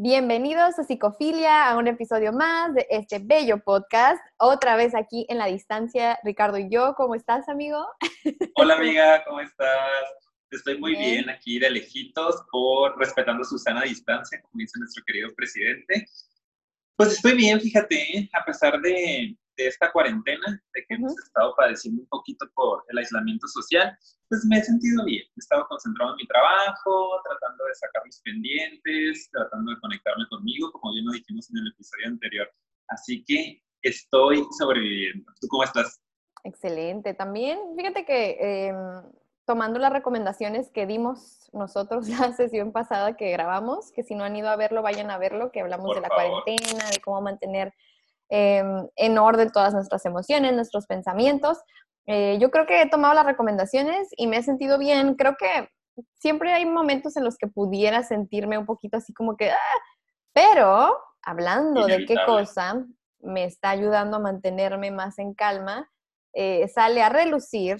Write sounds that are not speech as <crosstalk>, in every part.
Bienvenidos a Psicofilia, a un episodio más de este bello podcast. Otra vez aquí en la distancia, Ricardo y yo. ¿Cómo estás, amigo? <laughs> Hola, amiga, ¿cómo estás? Estoy muy bien, aquí de lejitos, por respetando su sana distancia, como dice nuestro querido presidente. Pues estoy bien, fíjate, ¿eh? a pesar de, de esta cuarentena, de que hemos estado padeciendo un poquito por el aislamiento social, pues me he sentido bien. He estado concentrado en mi trabajo, tratando de sacar mis pendientes, tratando de conectarme conmigo, como bien lo dijimos en el episodio anterior. Así que estoy sobreviviendo. ¿Tú cómo estás? Excelente. También, fíjate que em, tomando las recomendaciones que dimos nosotros <laughs> la sesión pasada que grabamos, que si no han ido a verlo, vayan a verlo, que hablamos de la cuarentena, de cómo mantener Em, en orden todas nuestras emociones, nuestros pensamientos. Eh, yo creo que he tomado las recomendaciones y me he sentido bien. Creo que siempre hay momentos en los que pudiera sentirme un poquito así como que, ah", pero hablando de qué cosa me está ayudando a mantenerme más en calma, eh, sale a relucir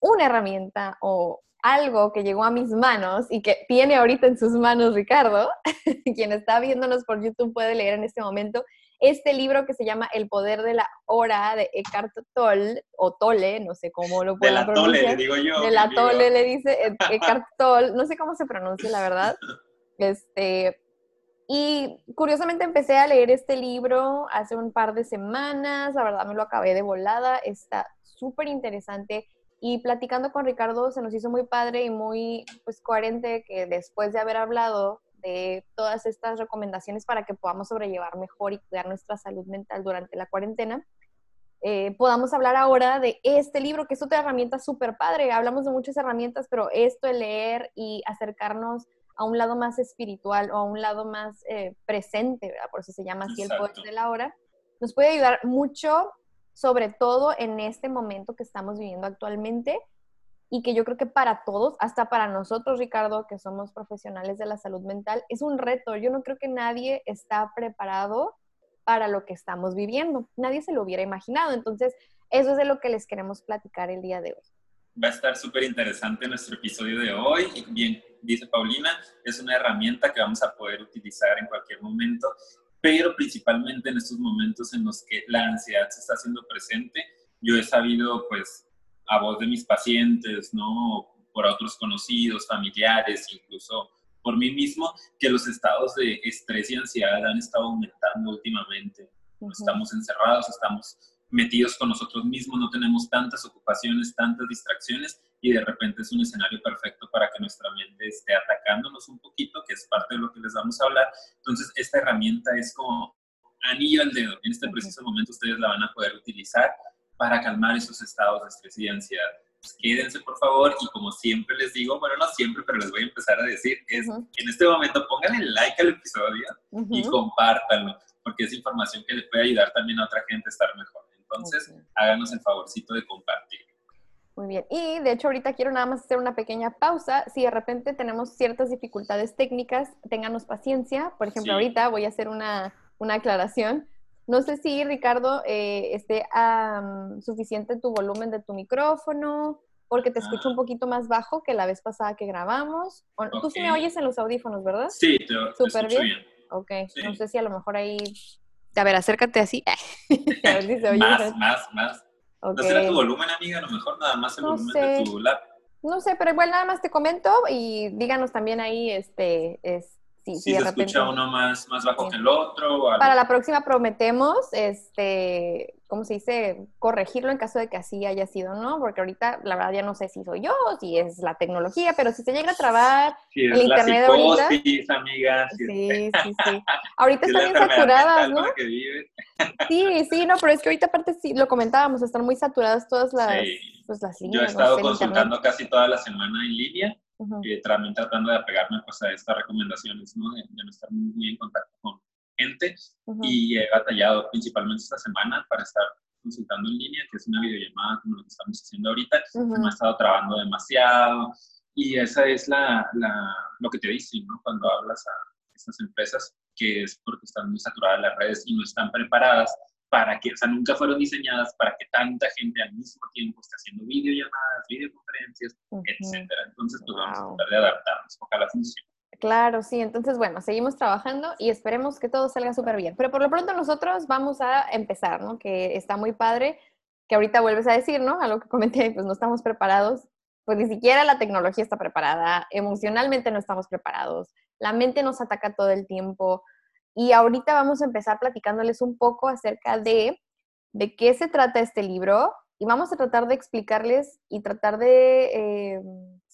una herramienta o algo que llegó a mis manos y que tiene ahorita en sus manos Ricardo, <laughs> quien está viéndonos por YouTube puede leer en este momento, este libro que se llama El poder de la hora de Eckhart Tolle, o Tolle, no sé cómo lo puedo pronunciar. De la Tolle, le digo yo. De la Tolle le dice <laughs> Eckhart Tolle, no sé cómo se pronuncia, la verdad. <laughs> Este, y curiosamente empecé a leer este libro hace un par de semanas, la verdad me lo acabé de volada, está súper interesante. Y platicando con Ricardo se nos hizo muy padre y muy pues, coherente que después de haber hablado todas estas recomendaciones para que podamos sobrellevar mejor y cuidar nuestra salud mental durante la cuarentena, eh, podamos hablar ahora de este libro, que es otra herramienta súper padre. Hablamos de muchas herramientas, pero esto de leer y acercarnos a un lado más espiritual o a un lado más eh, presente, ¿verdad? por eso se llama así el poder de la hora, nos puede ayudar mucho, sobre todo en este momento que estamos viviendo actualmente y que yo creo que para todos, hasta para nosotros, Ricardo, que somos profesionales de la salud mental, es un reto. Yo no creo que nadie está preparado para lo que estamos viviendo. Nadie se lo hubiera imaginado. Entonces, eso es de lo que les queremos platicar el día de hoy. Va a estar súper interesante nuestro episodio de hoy. Bien, dice Paulina, es una herramienta que vamos a poder utilizar en cualquier momento, pero principalmente en estos momentos en los que la ansiedad se está haciendo presente. Yo he sabido, pues, a voz de mis pacientes, ¿no? Por otros conocidos, familiares, incluso por mí mismo, que los estados de estrés y ansiedad han estado aumentando últimamente. Estamos encerrados, estamos metidos con nosotros mismos, no tenemos tantas ocupaciones, tantas distracciones y de repente es un escenario perfecto para que nuestra mente esté atacándonos un poquito, que es parte de lo que les vamos a hablar. Entonces, esta herramienta es como anillo al dedo. En este preciso momento ustedes la van a poder utilizar para calmar esos estados de estrés y de ansiedad. Pues quédense, por favor, y como siempre les digo, bueno, no siempre, pero les voy a empezar a decir, es en este momento pongan el like al episodio y compártanlo, porque es información que le puede ayudar también a otra gente a estar mejor. Entonces, háganos el favorcito de compartir. Muy bien. Y de hecho ahorita quiero nada más hacer una pequeña pausa. Si de repente tenemos ciertas dificultades técnicas, ténganos paciencia. Por ejemplo, ahorita voy a hacer una, una aclaración. No sé si, Ricardo, eh, esté suficiente tu volumen de tu micrófono, porque te escucho un poquito más bajo que la vez pasada que grabamos. Tú sí me oyes en los audífonos, ¿verdad? Sí, te, Súper bien. bien. Ok, no sé si a lo mejor ahí... A ver, acércate así. <laughs> a ver si se oye. más, más, más. ¿No será tu volumen, amiga? A lo mejor nada más el volumen de tu lap. No sé, pero igual nada más te comento y díganos también ahí, este, es, si, se escucha uno más, más bajo que el otro. Para la próxima prometemos, este, ¿cómo se dice? Corregirlo en caso de que así haya sido, ¿no? Porque ahorita la verdad ya no sé si soy yo, si es la tecnología, pero si se llega a trabar el internet ahorita. Amiga, sí, sí, sí. <laughs> Ahorita están bien saturadas, ¿no? Sí, sí, no, pero es que ahorita aparte sí, lo comentábamos, están muy saturadas todas las, pues, las líneas. Yo he estado consultando casi toda la semana en línea también tratando de apegarme pues, a estas recomendaciones, ¿no? De, no estar muy, en contacto con gente. Y he batallado principalmente esta semana para estar consultando en línea, que es una videollamada como lo que estamos haciendo ahorita, me ha estado trabando demasiado. Y esa es la, la, lo que te dicen, ¿no? Cuando hablas a estas empresas, que es porque están muy saturadas las redes y no están preparadas para que, o sea, nunca fueron diseñadas para que tanta gente al mismo tiempo esté haciendo videollamadas, videoconferencias, etcétera. Entonces, pues vamos a tratar de adaptarnos, ojalá funcione. Claro, sí. Entonces, bueno, seguimos trabajando y esperemos que todo salga súper bien. Pero por lo pronto nosotros vamos a empezar, ¿no? Que está muy padre, que ahorita vuelves a decir, ¿no? A lo que comenté, <laughs> pues no estamos preparados. Pues ni siquiera la tecnología está preparada, emocionalmente no estamos preparados, la mente nos ataca todo el tiempo. Y ahorita vamos a empezar platicándoles un poco acerca de, de qué se trata este libro y vamos a tratar de explicarles y tratar de... Eh,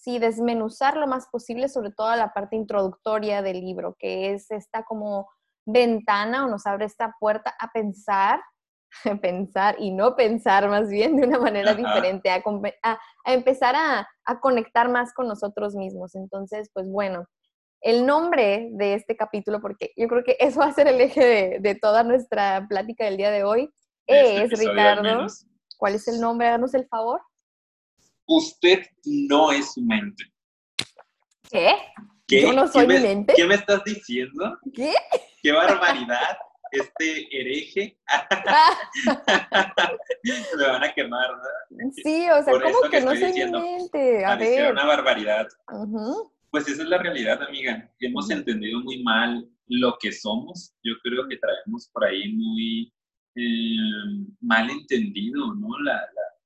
sí, desmenuzar lo más posible, sobre todo la parte introductoria del libro, que es esta como ventana o nos abre esta puerta a pensar, <laughs> pensar y no pensar más bien de una manera diferente, a, empezar a, conectar más con nosotros mismos. Entonces, pues bueno, el nombre de este capítulo, porque yo creo que eso va a ser el eje de, toda nuestra plática del día de hoy, este es, Ricardo, ¿cuál es el nombre? Háganos el favor usted no es su mente. ¿Qué? ¿Qué? ¿Yo no soy mi mente? ¿Qué me estás diciendo? ¿Qué? ¡Qué barbaridad! Este hereje. <laughs> me van a quemar, ¿verdad? Sí, o sea, ¿cómo que, no soy mi mente? A ver. una barbaridad. Pues esa es la realidad, amiga. Hemos entendido muy mal lo que somos. Yo creo que traemos por ahí muy eh, mal entendido, ¿no? la,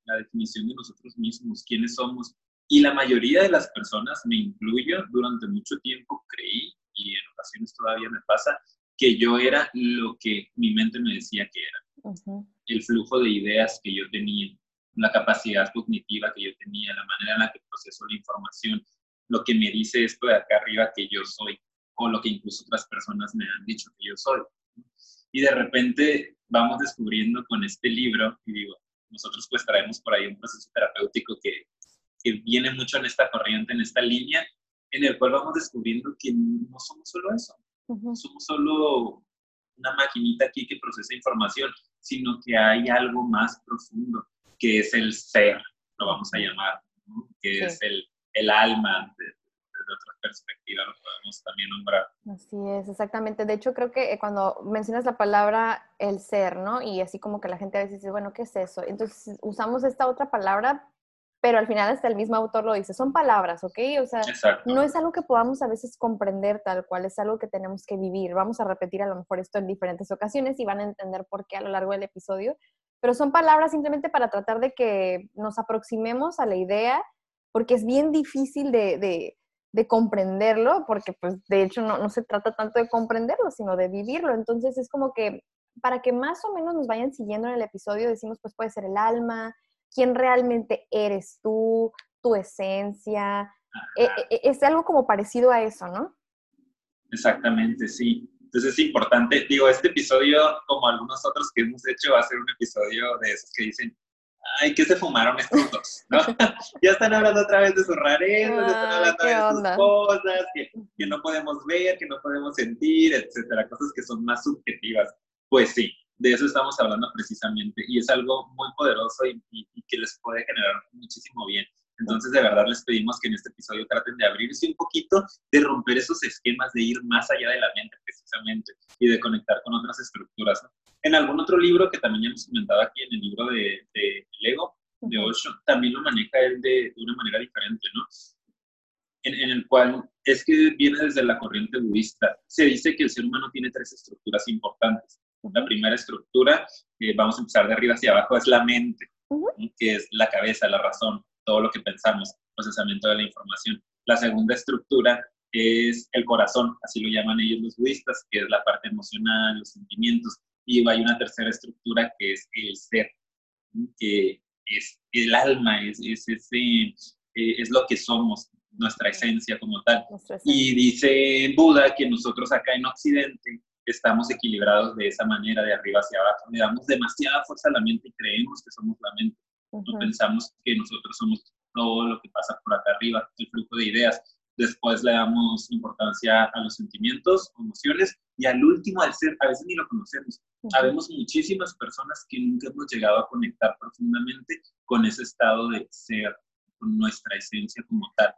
la definición de nosotros mismos, quiénes somos. Y la mayoría de las personas, me incluyo, durante mucho tiempo creí, y en ocasiones todavía me pasa, que yo era lo que mi mente me decía que era. El flujo de ideas que yo tenía, la capacidad cognitiva que yo tenía, la manera en la que proceso la información, lo que me dice esto de acá arriba que yo soy, o lo que incluso otras personas me han dicho que yo soy. Y de repente vamos descubriendo con este libro, y digo, nosotros pues traemos por ahí un proceso terapéutico que, que viene mucho en esta corriente, en esta línea, en el cual vamos descubriendo que no somos solo eso, no somos solo una maquinita aquí que procesa información, sino que hay algo más profundo, que es el ser, lo vamos a llamar, que es el, el alma de, de otra perspectiva lo podemos también nombrar. Así es, exactamente. De hecho, creo que eh, cuando mencionas la palabra el ser, ¿no? Y así como que la gente a veces dice, bueno, ¿qué es eso? Entonces usamos esta otra palabra, pero al final hasta el mismo autor lo dice, son palabras, ¿ok? O sea, no es algo que podamos a veces comprender tal cual, es algo que tenemos que vivir. Vamos a repetir a lo mejor esto en diferentes ocasiones y van a entender por qué a lo largo del episodio, pero son palabras simplemente para tratar de que nos aproximemos a la idea, porque es bien difícil de de comprenderlo, porque pues de hecho no, no, se trata tanto de comprenderlo, sino de vivirlo. Entonces es como que para que más o menos nos vayan siguiendo en el episodio, decimos pues puede ser el alma, quién realmente eres tú, tu esencia. E, e, es algo como parecido a eso, ¿no? Exactamente, sí. Entonces es importante, digo, este episodio, como algunos otros que hemos hecho, va a ser un episodio de esos que dicen, ay, ¿qué se fumaron estos dos? <laughs> ¿no? <laughs> ya están hablando otra vez de sus rarezas, están hablando de sus cosas, que, que, no podemos ver, que no podemos sentir, etcétera, cosas que son más subjetivas. Pues sí, de eso estamos hablando precisamente y es algo muy poderoso y, y que les puede generar muchísimo bien. Entonces, de verdad, les pedimos que en este episodio traten de abrirse un poquito, de romper esos esquemas, de ir más allá de la mente, precisamente, y de conectar con otras estructuras. En algún otro libro que también hemos comentado aquí, en el libro de, de Lego, de Osho, también lo maneja él de, una manera diferente, ¿no? En, el cual es que viene desde la corriente budista. Se dice que el ser humano tiene tres estructuras importantes. La primera estructura, vamos a empezar de arriba hacia abajo, es la mente, que es la cabeza, la razón todo lo que pensamos, procesamiento de la información. La segunda estructura es el corazón, así lo llaman ellos los budistas, que es la parte emocional, los sentimientos. Y hay una tercera estructura que es el ser, que es el alma, es, es, eh, es lo que somos, nuestra esencia como tal. Y dice Buda que nosotros acá en Occidente estamos equilibrados de esa manera, de arriba hacia abajo. Le damos demasiada fuerza a la mente y creemos que somos la mente. No pensamos que nosotros somos todo lo que pasa por acá arriba, el flujo de ideas. Después le damos importancia a los sentimientos, emociones y al último, al ser, a veces ni lo conocemos. Sabemos muchísimas personas que nunca hemos llegado a conectar profundamente con ese estado de ser, con nuestra esencia como tal.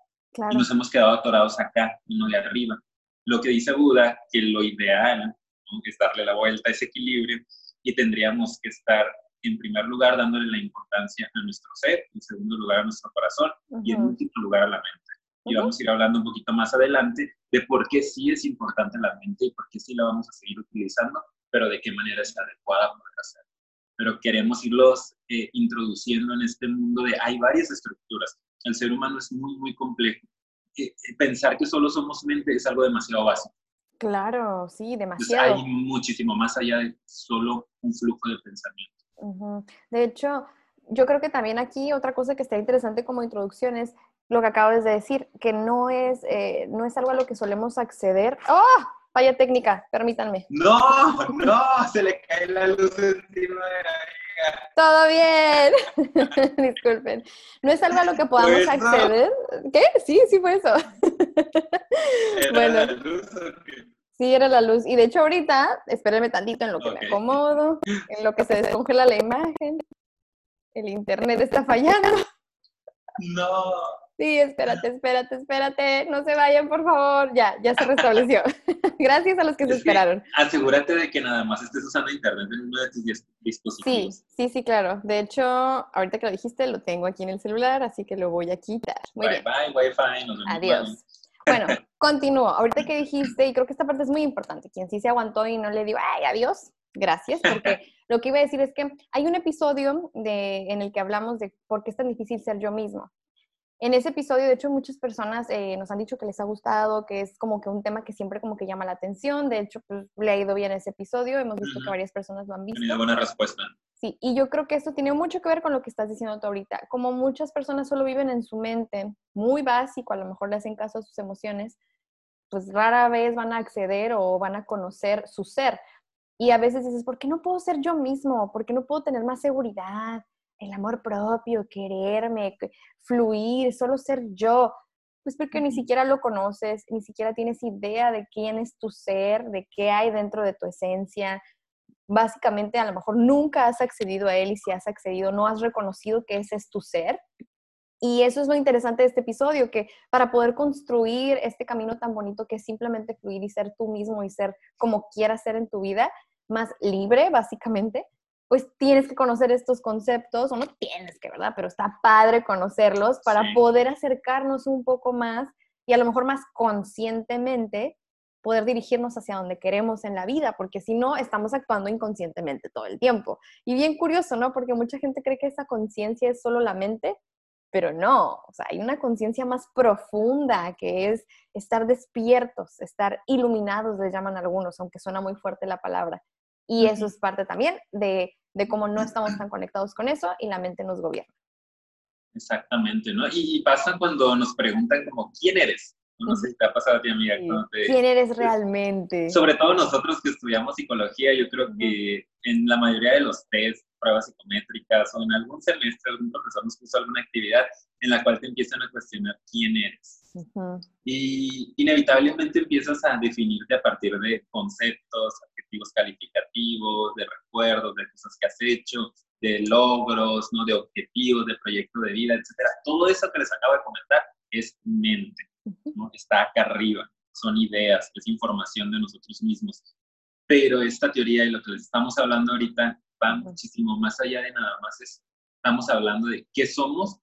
Y nos hemos quedado atorados acá, uno de arriba. Lo que dice Buda, que lo ideal es darle la vuelta a ese equilibrio y tendríamos que estar en primer lugar dándole la importancia a nuestro ser, en segundo lugar a nuestro corazón y en último lugar a la mente. Y vamos a ir hablando un poquito más adelante de por qué sí es importante la mente y por qué sí la vamos a seguir utilizando, pero de qué manera es adecuada para hacerlo. Pero queremos irlos eh, introduciendo en este mundo de hay varias estructuras. El ser humano es muy, muy complejo. Eh, pensar que solo somos mente es algo demasiado básico. Claro, sí, demasiado. hay muchísimo más allá de solo un flujo de pensamiento. De hecho, yo creo que también aquí otra cosa que está interesante como introducción es lo que acabas de decir, que no es, eh, no es algo a lo que solemos acceder. ¡Oh! Falla técnica, permítanme. No, no, se le cae la luz encima de la hija. Todo bien. <laughs> Disculpen. No es algo a lo que podamos acceder. ¿Qué? Sí, sí fue eso. ¿Era la luz o qué? Sí, era la luz. Y de hecho ahorita, espérenme tantito en lo que me acomodo, en lo que se descongela la imagen. El internet está fallando. No. Sí, espérate, espérate, espérate. No se vayan, por favor. Ya, ya se restableció. <laughs> Gracias a los que se esperaron. asegúrate de que nada más estés usando internet en uno de tus dispositivos. Sí, sí, sí, claro. De hecho, ahorita que lo dijiste, lo tengo aquí en el celular, así que lo voy a quitar. bye, bye, Wi-Fi. Nos vemos Adiós. Bueno, <laughs> continúo. Ahorita que dijiste, y creo que esta parte es muy importante, quien sí se aguantó y no le dio, ay, adiós, gracias, porque lo que iba a decir es que hay un episodio de, en el que hablamos de por qué es tan difícil ser yo mismo. En ese episodio, de hecho, muchas personas eh, nos han dicho que les ha gustado, que es como que un tema que siempre como que llama la atención. De hecho, pues, le ha ido bien ese episodio. Hemos visto que varias personas lo han visto. Tenido buena respuesta. Sí, y yo creo que esto tiene mucho que ver con lo que estás diciendo tú ahorita. Como muchas personas solo viven en su mente, muy básico, a lo mejor le hacen caso a sus emociones, pues rara vez van a acceder o van a conocer su ser. Y a veces dices, ¿por qué no puedo ser yo mismo? ¿Por qué no puedo tener más seguridad? El amor propio, quererme, fluir, solo ser yo. Pues porque ni siquiera lo conoces, ni siquiera tienes idea de quién es tu ser, de qué hay dentro de tu esencia. Básicamente, a lo mejor nunca has accedido a él y si has accedido, no has reconocido que ese es tu ser. Y eso es lo interesante de este episodio, que para poder construir este camino tan bonito que es simplemente fluir y ser tú mismo y ser como quieras ser en tu vida, más libre, básicamente, pues tienes que conocer estos conceptos, o no tienes que, ¿verdad? Pero está padre conocerlos para poder acercarnos un poco más y a lo mejor más conscientemente poder dirigirnos hacia donde queremos en la vida, porque si no, estamos actuando inconscientemente todo el tiempo. Y bien curioso, ¿no? Porque mucha gente cree que esa conciencia es solo la mente, pero no, o sea, hay una conciencia más profunda que es estar despiertos, estar iluminados, le llaman algunos, aunque suena muy fuerte la palabra. Y eso es parte también de, de cómo no estamos tan conectados con eso y la mente nos gobierna. Exactamente, ¿no? Y, pasa cuando nos preguntan como, ¿quién eres? No sé si te ha pasado a ti, amiga. ¿Quién eres realmente? Sobre todo nosotros que estudiamos psicología, yo creo que en la mayoría de los test, pruebas psicométricas o en algún semestre algún profesor nos puso alguna actividad en la cual te empiezan a cuestionar quién eres. Y inevitablemente empiezas a definirte a partir de conceptos, adjetivos calificativos, de recuerdos, de cosas que has hecho, de logros, ¿no? de objetivos, de proyecto de vida, etc. Todo eso que les acabo de comentar es mente, ¿no? está acá arriba, son ideas, es información de nosotros mismos. Pero esta teoría y lo que les estamos hablando ahorita va muchísimo más allá de nada más eso. Estamos hablando de qué somos,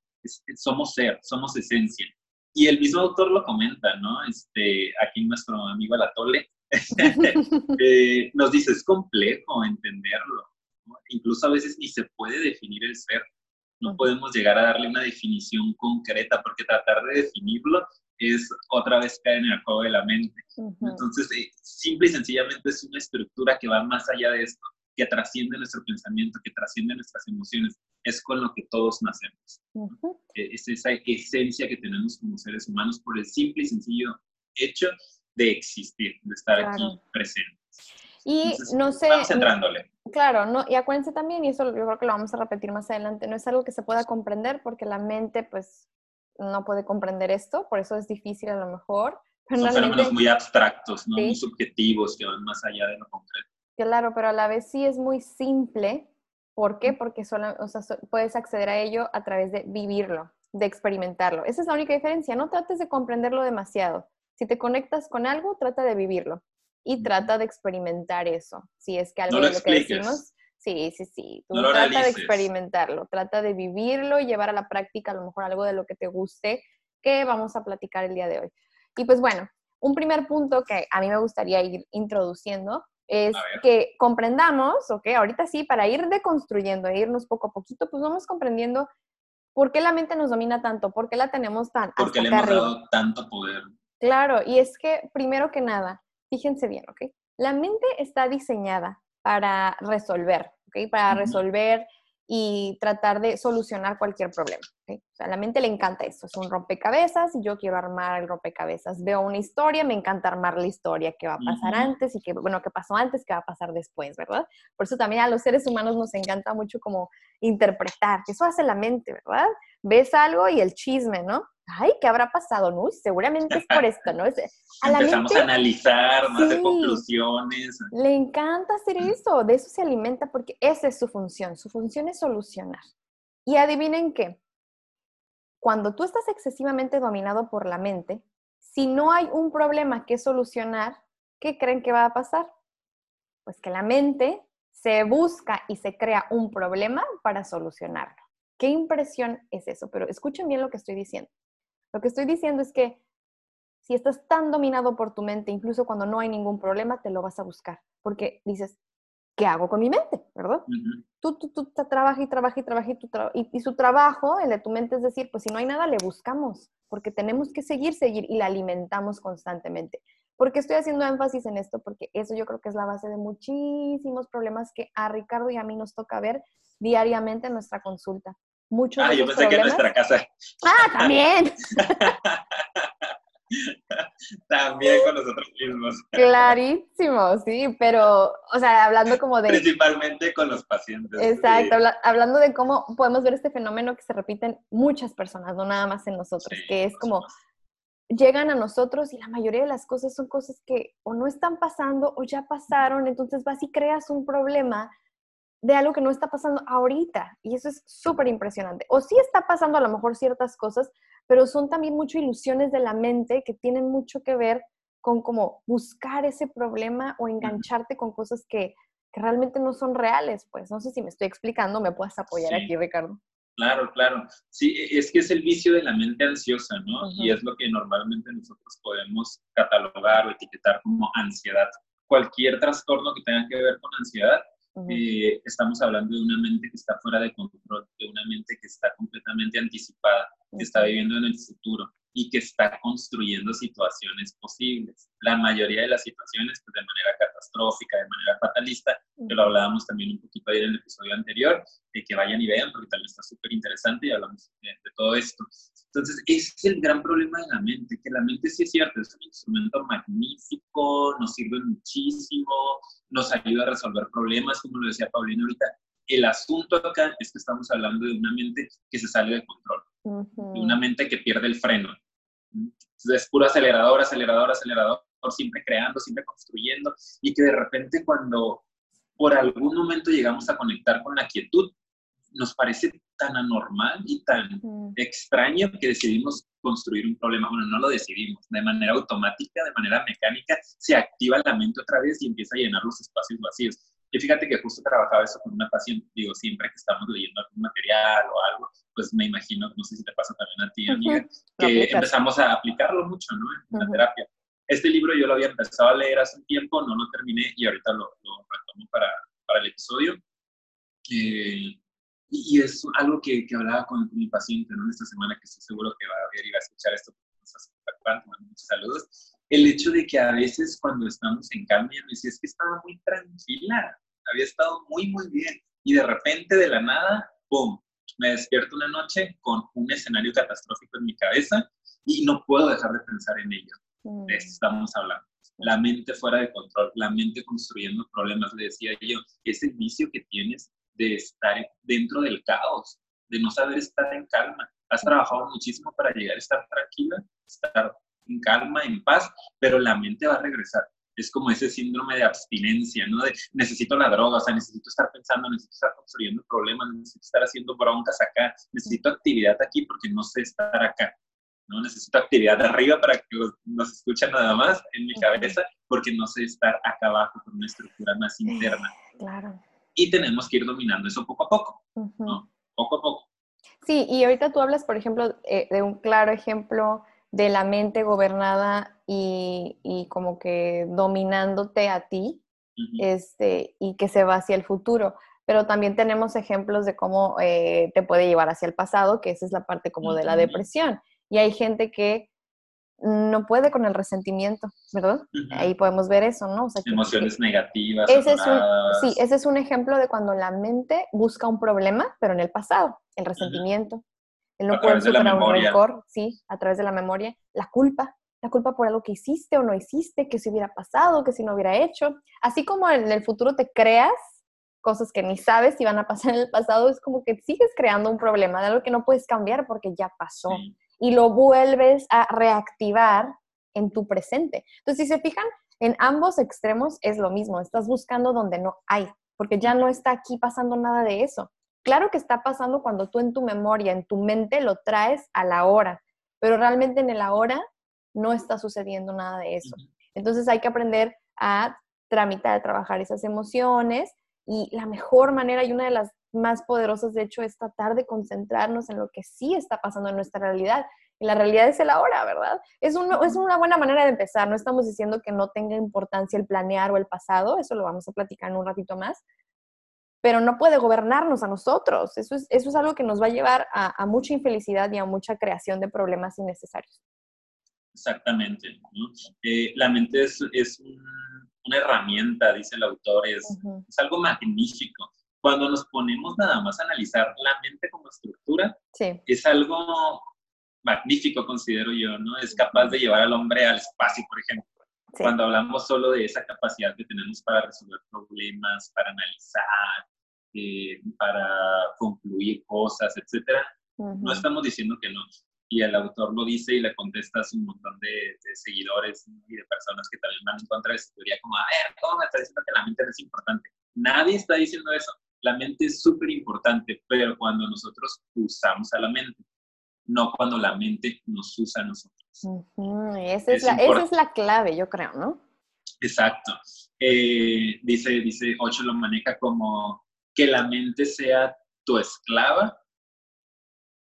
somos ser, somos esencia. Y el mismo autor lo comenta, ¿no? Este, aquí nuestro amigo Alatole <laughs> eh, nos dice, es complejo entenderlo. Incluso a veces ni se puede definir el ser. No podemos llegar a darle una definición concreta porque tratar de definirlo es otra vez caer en el juego de la mente. Entonces, eh, simple y sencillamente es una estructura que va más allá de esto, que trasciende nuestro pensamiento, que trasciende nuestras emociones, es con lo que todos nacemos. Eh, es esa esencia que tenemos como seres humanos por el simple y sencillo hecho de existir, de estar aquí presentes. Y no sé. Vamos entrándole. Claro, no, y acuérdense también, y eso yo creo que lo vamos a repetir más adelante, no es algo que se pueda comprender porque la mente, pues, no puede comprender esto, por eso es difícil a lo mejor. Son fenómenos muy abstractos, ¿no? muy subjetivos, que van más allá de lo concreto. Claro, pero a la vez sí es muy simple ¿Por qué? Porque solo, puedes acceder a ello a través de vivirlo, de experimentarlo. Esa es la única diferencia. No trates de comprenderlo demasiado. Si te conectas con algo, trata de vivirlo y trata de experimentar eso. Si es que algo de lo que decimos. Sí, sí, sí. Tú trata de experimentarlo, trata de vivirlo y llevar a la práctica a lo mejor algo de lo que te guste qué vamos a platicar el día de hoy. Y pues bueno, un primer punto que a mí me gustaría ir introduciendo es que comprendamos, ok, ahorita sí, para ir deconstruyendo e irnos poco a poquito, pues vamos comprendiendo por qué la mente nos domina tanto, por qué la tenemos tan... ¿Por qué le hemos dado tanto poder? Claro, y es que primero que nada, fíjense bien, ok, la mente está diseñada para resolver, ok, para resolver y tratar de solucionar cualquier problema. O sea, a la mente le encanta eso, es un rompecabezas y yo quiero armar el rompecabezas. Veo una historia, me encanta armar la historia, qué va a pasar antes y qué, bueno, qué pasó antes, qué va a pasar después, ¿verdad? Por eso también a los seres humanos nos encanta mucho como interpretar, que eso hace la mente, ¿verdad? Ves algo y el chisme, ¿no? Ay, ¿qué habrá pasado? No, seguramente es por esto, ¿no? <laughs> a Empezamos a analizar, más de conclusiones. Le encanta hacer eso, de eso se alimenta porque esa es su función, su función es solucionar. Y adivinen qué, cuando tú estás excesivamente dominado por la mente, si no hay un problema que solucionar, ¿qué creen que va a pasar? Pues que la mente se busca y se crea un problema para solucionarlo. ¿Qué impresión es eso? Pero escuchen bien lo que estoy diciendo. Lo que estoy diciendo es que si estás tan dominado por tu mente, incluso cuando no hay ningún problema, te lo vas a buscar, porque dices, ¿qué hago con mi mente? ¿Verdad? Tú, tú, tú trabajas y trabajas y trabajas y, y, su trabajo, el de tu mente, es decir, pues si no hay nada, le buscamos, porque tenemos que seguir, seguir y la alimentamos constantemente. ¿Por qué estoy haciendo énfasis en esto? Porque eso yo creo que es la base de muchísimos problemas que a Ricardo y a mí nos toca ver diariamente en nuestra consulta muchos. Ah, yo pensé que en nuestra casa. Ah, también. <laughs> también con nosotros mismos. Clarísimo, sí, pero, o sea, hablando como de... Principalmente con los pacientes. Exacto, hablando de cómo podemos ver este fenómeno que se repite en muchas personas, no nada más en nosotros, que es como llegan a nosotros y la mayoría de las cosas son cosas que o no están pasando o ya pasaron, entonces vas y creas un problema de algo que no está pasando ahorita. Y eso es súper impresionante. O sí está pasando a lo mejor ciertas cosas, pero son también mucho ilusiones de la mente que tienen mucho que ver con como buscar ese problema o engancharte con cosas que, realmente no son reales. Pues no sé si me estoy explicando, me puedes apoyar aquí, Ricardo. Claro, claro. Sí, e, es que es el vicio de la mente ansiosa, ¿no? Y es lo que normalmente nosotros podemos catalogar o etiquetar como ansiedad. Cualquier trastorno que tenga que ver con ansiedad eh, estamos hablando de una mente que está fuera de control, de una mente que está completamente anticipada, que está viviendo en el futuro y que está construyendo situaciones posibles. La mayoría de las situaciones, pues de manera catastrófica, de manera fatalista, que lo hablábamos también un poquito ahí en el episodio anterior, de que vayan y vean, porque también está súper interesante y hablamos de, todo esto. Entonces, ese es el gran problema de la mente, que la mente sí es cierto, es un instrumento magnífico, nos sirve muchísimo, nos ayuda a resolver problemas, como lo decía Paulina ahorita. El asunto acá es que estamos hablando de una mente que se sale de control, de una mente que pierde el freno, es puro acelerador, acelerador, acelerador, siempre creando, siempre construyendo, y que de repente cuando por algún momento llegamos a conectar con la quietud, nos parece tan anormal y tan extraño que decidimos construir un problema. Bueno, no lo decidimos, de manera automática, de manera mecánica, se activa la mente otra vez y empieza a llenar los espacios vacíos. Y fíjate que justo trabajaba eso con una paciente, digo, siempre que estamos leyendo algún material o algo, pues me imagino, no sé si te pasa también a ti, amiga, que empezamos a aplicarlo mucho, ¿no? En la terapia. Este libro yo lo había empezado a leer hace un tiempo, no lo terminé y ahorita lo, retomo para, para, el episodio. y, es algo que, que hablaba con, mi paciente, ¿no? Esta semana que estoy seguro que va a ver y va a escuchar esto, muchos saludos. El hecho de que a veces cuando estamos en cambio me decía, es que estaba muy tranquila, había estado muy, muy bien. Y de repente, de la nada, ¡pum! Me despierto una noche con un escenario catastrófico en mi cabeza y no puedo dejar de pensar en ello. Mm. De estamos hablando. La mente fuera de control, la mente construyendo problemas. Le decía yo, ese vicio que tienes de estar dentro del caos, de no saber estar en calma. Has trabajado muchísimo para llegar a estar tranquila, estar en calma, en paz, pero la mente va a regresar es como ese síndrome de abstinencia, ¿no? De necesito la droga, o sea, necesito estar pensando, necesito estar construyendo problemas, necesito estar haciendo broncas acá, necesito actividad aquí porque no sé estar acá, ¿no? Necesito actividad de arriba para que nos escuchen nada más en mi cabeza porque no sé estar acá abajo con una estructura más interna. Claro. Y tenemos que ir dominando eso poco a poco, ¿no? Poco a poco. Sí, y ahorita tú hablas, por ejemplo, eh, de un claro ejemplo de la mente gobernada y, y como que dominándote a ti, este, y que se va hacia el futuro. Pero también tenemos ejemplos de cómo eh, te puede llevar hacia el pasado, que esa es la parte como de la depresión. Y hay gente que no puede con el resentimiento, ¿verdad? Ahí podemos ver eso, ¿no? Emociones negativas. Ese es un, sí, ese es un ejemplo de cuando la mente busca un problema, pero en el pasado, el resentimiento. El no poder superar un rencor, sí, a través de la memoria. La culpa, la culpa por algo que hiciste o no hiciste, que si hubiera pasado, que si no hubiera hecho. Así como en el futuro te creas cosas que ni sabes si van a pasar en el pasado, es como que sigues creando un problema de algo que no puedes cambiar porque ya pasó y lo vuelves a reactivar en tu presente. Entonces, si se fijan, en ambos extremos es lo mismo, estás buscando donde no hay, porque ya no está aquí pasando nada de eso. Claro que está pasando cuando tú en tu memoria, en tu mente lo traes a la hora, pero realmente en el ahora no está sucediendo nada de eso. Entonces hay que aprender a tramitar, a trabajar esas emociones y la mejor manera y una de las más poderosas, de hecho, es tratar de concentrarnos en lo que sí está pasando en nuestra realidad. Y la realidad es el ahora, ¿verdad? Es, es una buena manera de empezar. No estamos diciendo que no tenga importancia el planear o el pasado, eso lo vamos a platicar en un ratito más, pero no puede gobernarnos a nosotros. Eso es, eso es algo que nos va a llevar a, mucha infelicidad y a mucha creación de problemas innecesarios. Exactamente. Eh, la mente es, es una herramienta, dice el autor, es, es algo magnífico cuando nos ponemos nada más a analizar la mente como estructura, es algo magnífico, considero yo, ¿no? Es capaz de llevar al hombre al espacio, por ejemplo. Cuando hablamos solo de esa capacidad que tenemos para resolver problemas, para analizar, eh, para concluir cosas, etcétera, no estamos diciendo que no. Y el autor lo dice y le contestas un montón de, seguidores y de personas que también van en contra de su teoría, como, a ver, ¿cómo me está diciendo que la mente no es importante? Nadie está diciendo eso la mente es súper importante, pero cuando nosotros usamos a la mente, no cuando la mente nos usa a nosotros. esa, es la, clave, yo creo, ¿no? Exacto. Eh, dice, dice Ocho lo maneja como que la mente sea tu esclava,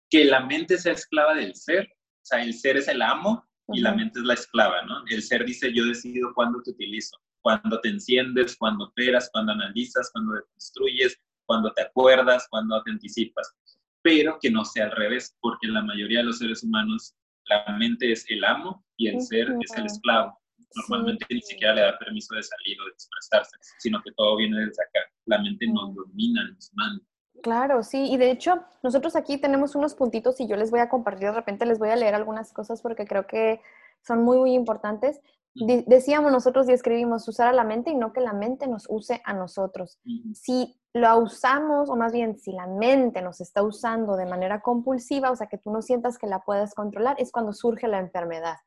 que la mente sea esclava del ser, o sea, el ser es el amo y la mente es la esclava, ¿no? El ser dice, yo decido cuándo te utilizo cuando te enciendes, cuando operas, cuando analizas, cuando construyes, cuando te acuerdas, cuando te anticipas, pero que no sea al revés, porque la mayoría de los seres humanos la mente es el amo y el ser es el esclavo. Normalmente ni siquiera le da permiso de salir o de expresarse, sino que todo viene desde acá. La mente nos domina, nos manda. Claro, sí, y de hecho nosotros aquí tenemos unos puntitos y yo les voy a compartir, de repente les voy a leer algunas cosas porque creo que son muy, muy importantes decíamos nosotros y escribimos usar a la mente y no que la mente nos use a nosotros. Si lo usamos, o más bien si la mente nos está usando de manera compulsiva, o sea, que tú no sientas que la puedes controlar, es cuando surge la enfermedad.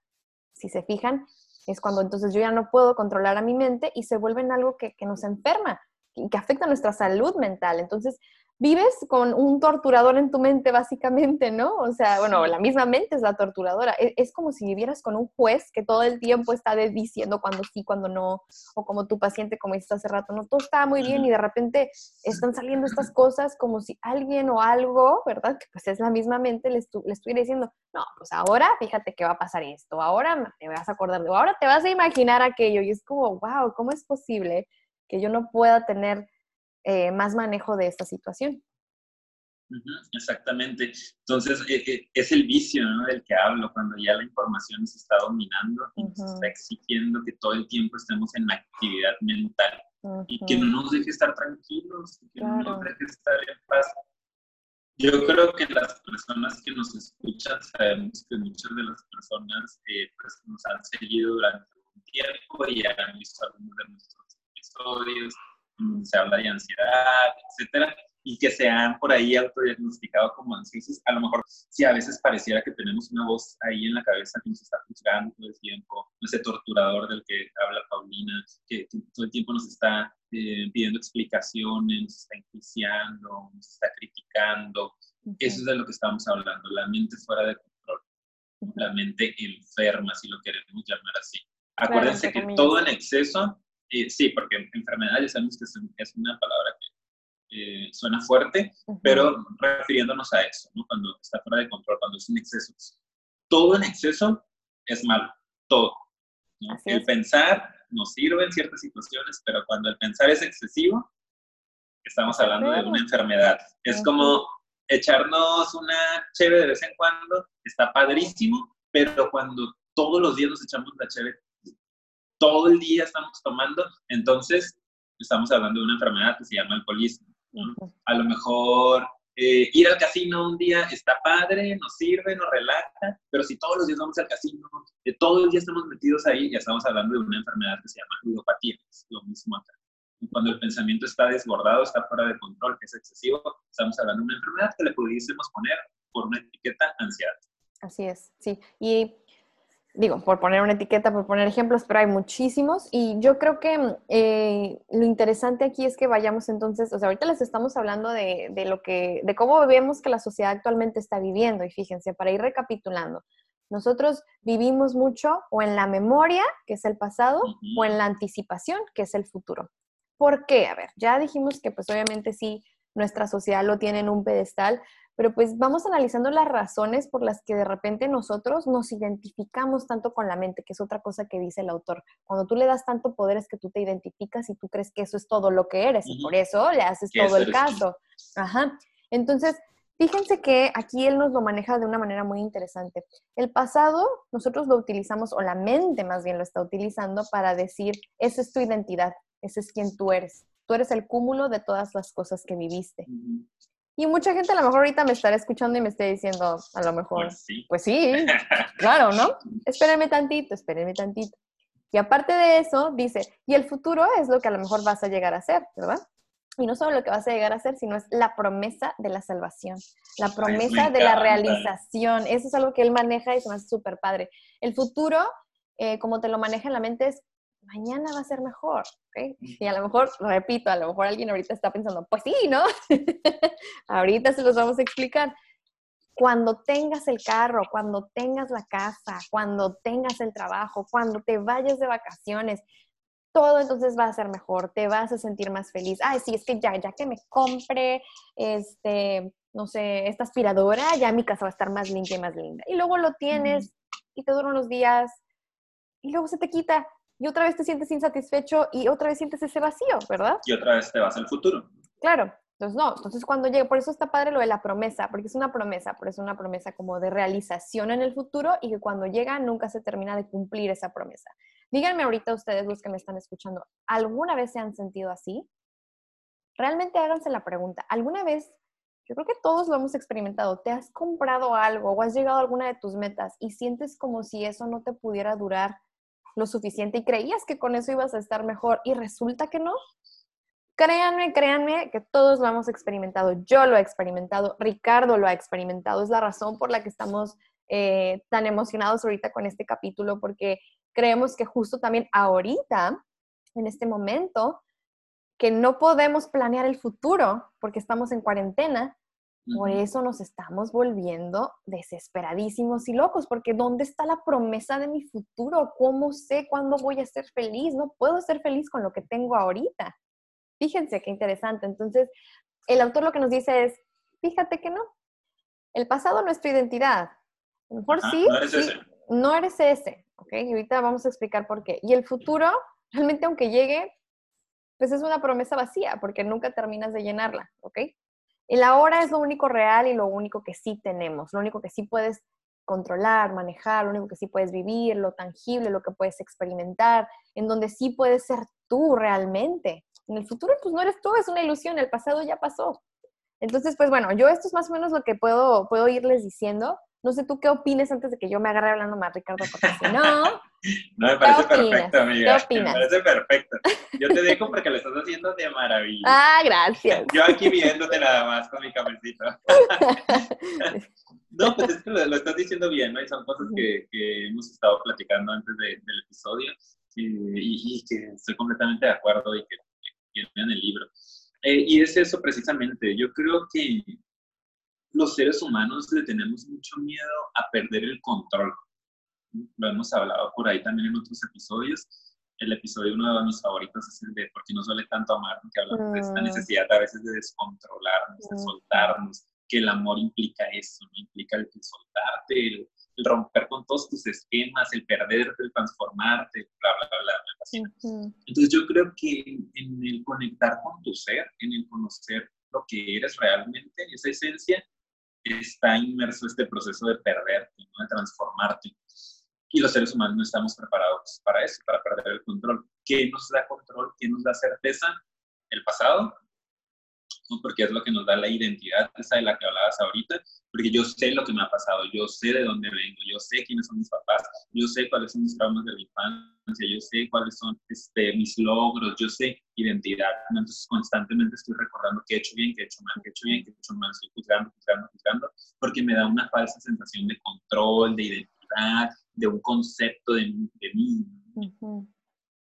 Si se fijan, es cuando entonces yo ya no puedo controlar a mi mente y se vuelve en algo que, que nos enferma, que afecta nuestra salud mental. Entonces, vives con un torturador en tu mente, básicamente, ¿no? O sea, bueno, la misma mente es la torturadora. E, es, como si vivieras con un juez que todo el tiempo está diciendo cuando sí, cuando no, o como tu paciente, como dices hace rato, no, todo está muy bien y de repente están saliendo estas cosas como si alguien o algo, ¿verdad? Que pues es la misma mente, le, le estuviera diciendo, no, pues ahora fíjate que va a pasar esto, ahora te vas a acordar de, ahora te vas a imaginar aquello y es como, wow, ¿cómo es posible que yo no pueda tener eh, más manejo de esta situación. exactamente. Entonces, e, e, es el vicio del que hablo, cuando ya la información nos está dominando y nos está exigiendo que todo el tiempo estemos en actividad mental y que no nos deje estar tranquilos, que no nos deje estar en paz. Yo creo que las personas que nos escuchan sabemos que muchas de las personas eh, pues, nos han seguido durante un tiempo y han visto algunos de nuestros episodios se habla de ansiedad, etcétera, y que se han por ahí autodiagnosticado como ansiosos, a lo mejor si a veces pareciera que tenemos una voz ahí en la cabeza que nos está juzgando todo el tiempo, ese torturador del que habla Paulina, que, todo el tiempo nos está eh, pidiendo explicaciones, nos está enjuiciando, nos está criticando. Eso es de lo que estamos hablando, la mente fuera de control, la mente enferma, si lo queremos llamar así. Acuérdense que todo en exceso sí, porque enfermedad ya sabemos que es, una palabra eh, suena fuerte, pero refiriéndonos a eso, ¿no? cuando está fuera de control, cuando es un exceso. Todo en exceso es malo, todo. El pensar nos sirve en ciertas situaciones, pero cuando el pensar es excesivo, estamos hablando de una enfermedad. Es como echarnos una cheve de vez en cuando, está padrísimo, pero cuando todos los días nos echamos la cheve, todo el día estamos tomando, entonces estamos hablando de una enfermedad que se llama alcoholismo. A lo mejor eh, ir al casino un día está padre, nos sirve, nos relaja, pero si todos los días vamos al casino, de todo el día estamos metidos ahí, ya estamos hablando de una enfermedad que se llama ludopatía, es lo mismo acá. Cuando el pensamiento está desbordado, está fuera de control, que es excesivo, estamos hablando de una enfermedad que le pudiésemos poner por una etiqueta ansiedad. Así es, sí. Y digo, por poner una etiqueta, por poner ejemplos, pero hay muchísimos. Y yo creo que eh, lo interesante aquí es que vayamos entonces, o sea, ahorita les estamos hablando de, de, lo que, de cómo vemos que la sociedad actualmente está viviendo. Y fíjense, para ir recapitulando, nosotros vivimos mucho o en la memoria, que es el pasado, o en la anticipación, que es el futuro. ¿Por qué? A ver, ya dijimos que pues obviamente sí, nuestra sociedad lo tiene en un pedestal, pero pues vamos analizando las razones por las que de repente nosotros nos identificamos tanto con la mente, que es otra cosa que dice el autor. Cuando tú le das tanto poder es que tú te identificas y tú crees que eso es todo lo que eres y por eso le haces todo el caso. Ajá. Entonces, fíjense que aquí él nos lo maneja de una manera muy interesante. El pasado nosotros lo utilizamos, o la mente más bien lo está utilizando para decir, esa es tu identidad, ese es quien tú eres. Tú eres el cúmulo de todas las cosas que viviste. Y mucha gente a lo mejor ahorita me estará escuchando y me esté diciendo, a lo mejor, pues sí, pues sí <laughs> claro, ¿no? Espérenme tantito, espérenme tantito. Y aparte de eso, dice, y el futuro es lo que a lo mejor vas a llegar a ser, ¿verdad? Y no solo lo que vas a llegar a ser, sino es la promesa de la salvación, la promesa de la realización. Eso es algo que él maneja y se me hace súper padre. El futuro, eh, como te lo maneja en la mente, es mañana va a ser mejor, ¿ok? Y a lo mejor, repito, a lo mejor alguien ahorita está pensando, pues sí, ¿no? <laughs> ahorita se los vamos a explicar. Cuando tengas el carro, cuando tengas la casa, cuando tengas el trabajo, cuando te vayas de vacaciones, todo entonces va a ser mejor, te vas a sentir más feliz. Ay, sí, es que ya, ya que me compre, este, no sé, esta aspiradora, ya mi casa va a estar más limpia y más linda. Y luego lo tienes y te duran unos días y luego se te quita y otra vez te sientes insatisfecho y otra vez sientes ese vacío, ¿verdad? Y otra vez te vas al futuro. Claro. Entonces, no, entonces cuando llega, por eso está padre lo de la promesa, porque es una promesa, por eso es una promesa como de realización en el futuro y que cuando llega nunca se termina de cumplir esa promesa. Díganme ahorita ustedes, los que me están escuchando, ¿alguna vez se han sentido así? Realmente háganse la pregunta, ¿alguna vez, yo creo que todos lo hemos experimentado, te has comprado algo o has llegado a alguna de tus metas y sientes como si eso no te pudiera durar lo suficiente y creías que con eso ibas a estar mejor y resulta que no. Créanme, créanme que todos lo hemos experimentado. Yo lo he experimentado, Ricardo lo ha experimentado. Es la razón por la que estamos eh, tan emocionados ahorita con este capítulo, porque creemos que justo también ahorita, en este momento, que no podemos planear el futuro porque estamos en cuarentena, por eso nos estamos volviendo desesperadísimos y locos, porque ¿dónde está la promesa de mi futuro? ¿Cómo sé cuándo voy a ser feliz? No puedo ser feliz con lo que tengo ahorita. Fíjense qué interesante. Entonces, el autor lo que nos dice es, fíjate que no. El pasado no es tu identidad. A lo mejor sí, no eres ese. No eres ese, ¿ok? Y ahorita vamos a explicar por qué. Y el futuro, realmente aunque llegue, pues es una promesa vacía, porque nunca terminas de llenarla, ¿ok? El ahora es lo único real y lo único que sí tenemos, lo único que sí puedes controlar, manejar, lo único que sí puedes vivir, lo tangible, lo que puedes experimentar, en donde sí puedes ser tú realmente. En el futuro, pues no eres tú, es una ilusión, el pasado ya pasó. Entonces, pues bueno, yo esto es más o menos lo que puedo, puedo irles diciendo. No sé tú qué opines antes de que yo me agarre hablando más, Ricardo, porque si no... <laughs> No, me parece perfecto, amiga. ¿Qué opinas? Me parece perfecto. Yo te dejo porque lo estás haciendo de maravilla. Ah, gracias. <laughs> Yo aquí viéndote nada más con mi cafecito. <laughs> No, pues es que lo, estás diciendo bien, ¿no? Y son cosas que, que hemos estado platicando antes del episodio y, y, que estoy completamente de acuerdo y que, que en el libro. Eh, y es eso precisamente. Yo creo que los seres humanos le tenemos mucho miedo a perder el control. Lo hemos hablado por ahí también en otros episodios. el episodio, uno de mis favoritos es el de ¿Por qué no suele tanto amar? Que hablamos de esta mm. necesidad a veces de descontrolarnos, de soltarnos, que el amor implica eso, ¿no? Implica el, soltarte, el, romper con todos tus esquemas, el perderte, el transformarte, bla, bla, bla, Entonces yo creo que en el conectar con tu ser, en el conocer lo que eres realmente, esa esencia, está inmerso este proceso de perderte, ¿no? de transformarte. Y los seres humanos no estamos preparados para eso, para perder el control. ¿Qué nos da control? ¿Qué nos da certeza? El pasado, porque es lo que nos da la identidad, esa de la que hablabas ahorita, porque yo sé lo que me ha pasado, yo sé de dónde vengo, yo sé quiénes son mis papás, yo sé cuáles son mis traumas de la infancia, yo sé cuáles son este, mis logros, yo sé identidad. Entonces constantemente estoy recordando qué he hecho bien, qué he hecho mal, qué he hecho bien, qué he hecho mal, estoy juzgando, juzgando, juzgando, porque me da una falsa sensación de control, de identidad, de un concepto de, de mí.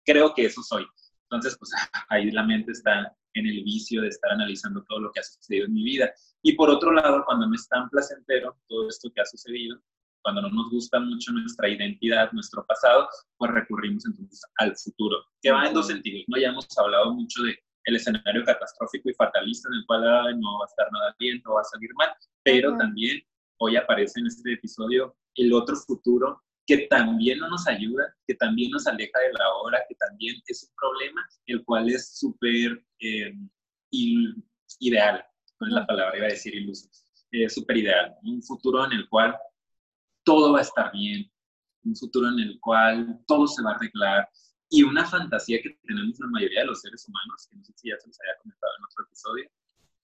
Creo que eso soy. Entonces, pues <laughs> ahí la mente está en el vicio de estar analizando todo lo que ha sucedido en mi vida. Y por otro lado, cuando no es tan placentero todo esto que ha sucedido, cuando no nos gusta mucho nuestra identidad, nuestro pasado, pues recurrimos entonces al futuro, que va en dos sentidos. ¿no? Ya hemos hablado mucho de el escenario catastrófico y fatalista en el cual no va a estar nada bien, no va a salir mal, pero también hoy aparece en este episodio el otro futuro que también no nos ayuda, que también nos aleja de la hora, que también es un problema, el cual es súper eh, ideal, no es la palabra, iba a decir iluso, es súper ideal, un futuro en el cual todo va a estar bien, un futuro en el cual todo se va a arreglar, y una fantasía que tenemos la mayoría de los seres humanos, que no sé si ya se los había comentado en otro episodio,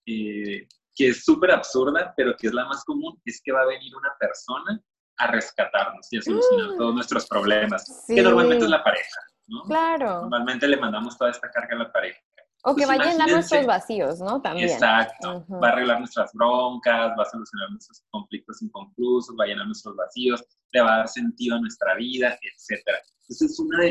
eh, que es súper absurda, pero que es la más común, es que va a venir una persona a rescatarnos y a solucionar todos mm. nuestros problemas, que normalmente es la pareja, ¿no? Claro. Normalmente le mandamos toda esta carga a la pareja. O que pues va a llenar nuestros vacíos, ¿no? También. Exacto. Va a arreglar nuestras broncas, va a solucionar nuestros conflictos inconclusos, va a llenar nuestros vacíos, le va a dar sentido a nuestra vida, etc. Esa es una de,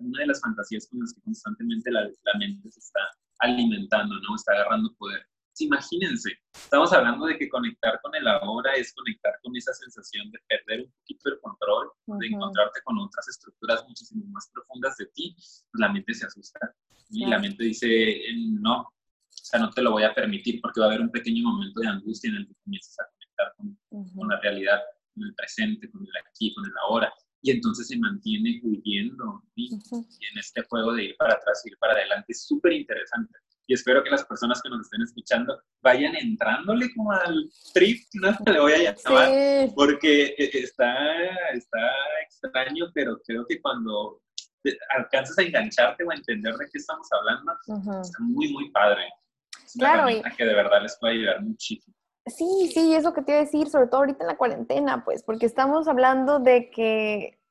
una de las fantasías con las que constantemente la, la mente se está alimentando, ¿no? Está agarrando poder imagínense, estamos hablando de que conectar con el ahora es conectar con esa sensación de perder un poquito el control, de encontrarte con otras estructuras muchísimo más profundas de ti, pues la mente se asusta y la mente dice, no, o sea, no te lo voy a permitir porque va a haber un pequeño momento de angustia en el que comienzas a conectar con, la realidad, con el presente, con el aquí, con el ahora. Y entonces se mantiene huyendo en este juego de ir para atrás, ir para adelante. Es súper interesante y espero que las personas que nos estén escuchando vayan entrándole como al trip, no <laughs> le voy a llamar, porque e, está, está extraño, pero creo que cuando alcanzas a engancharte o a entender de qué estamos hablando, está muy, muy padre. Es una claro, y... que de verdad les puede ayudar muchísimo. Sí, sí, es lo que te iba a decir, sobre todo ahorita en la cuarentena, pues, porque estamos hablando de que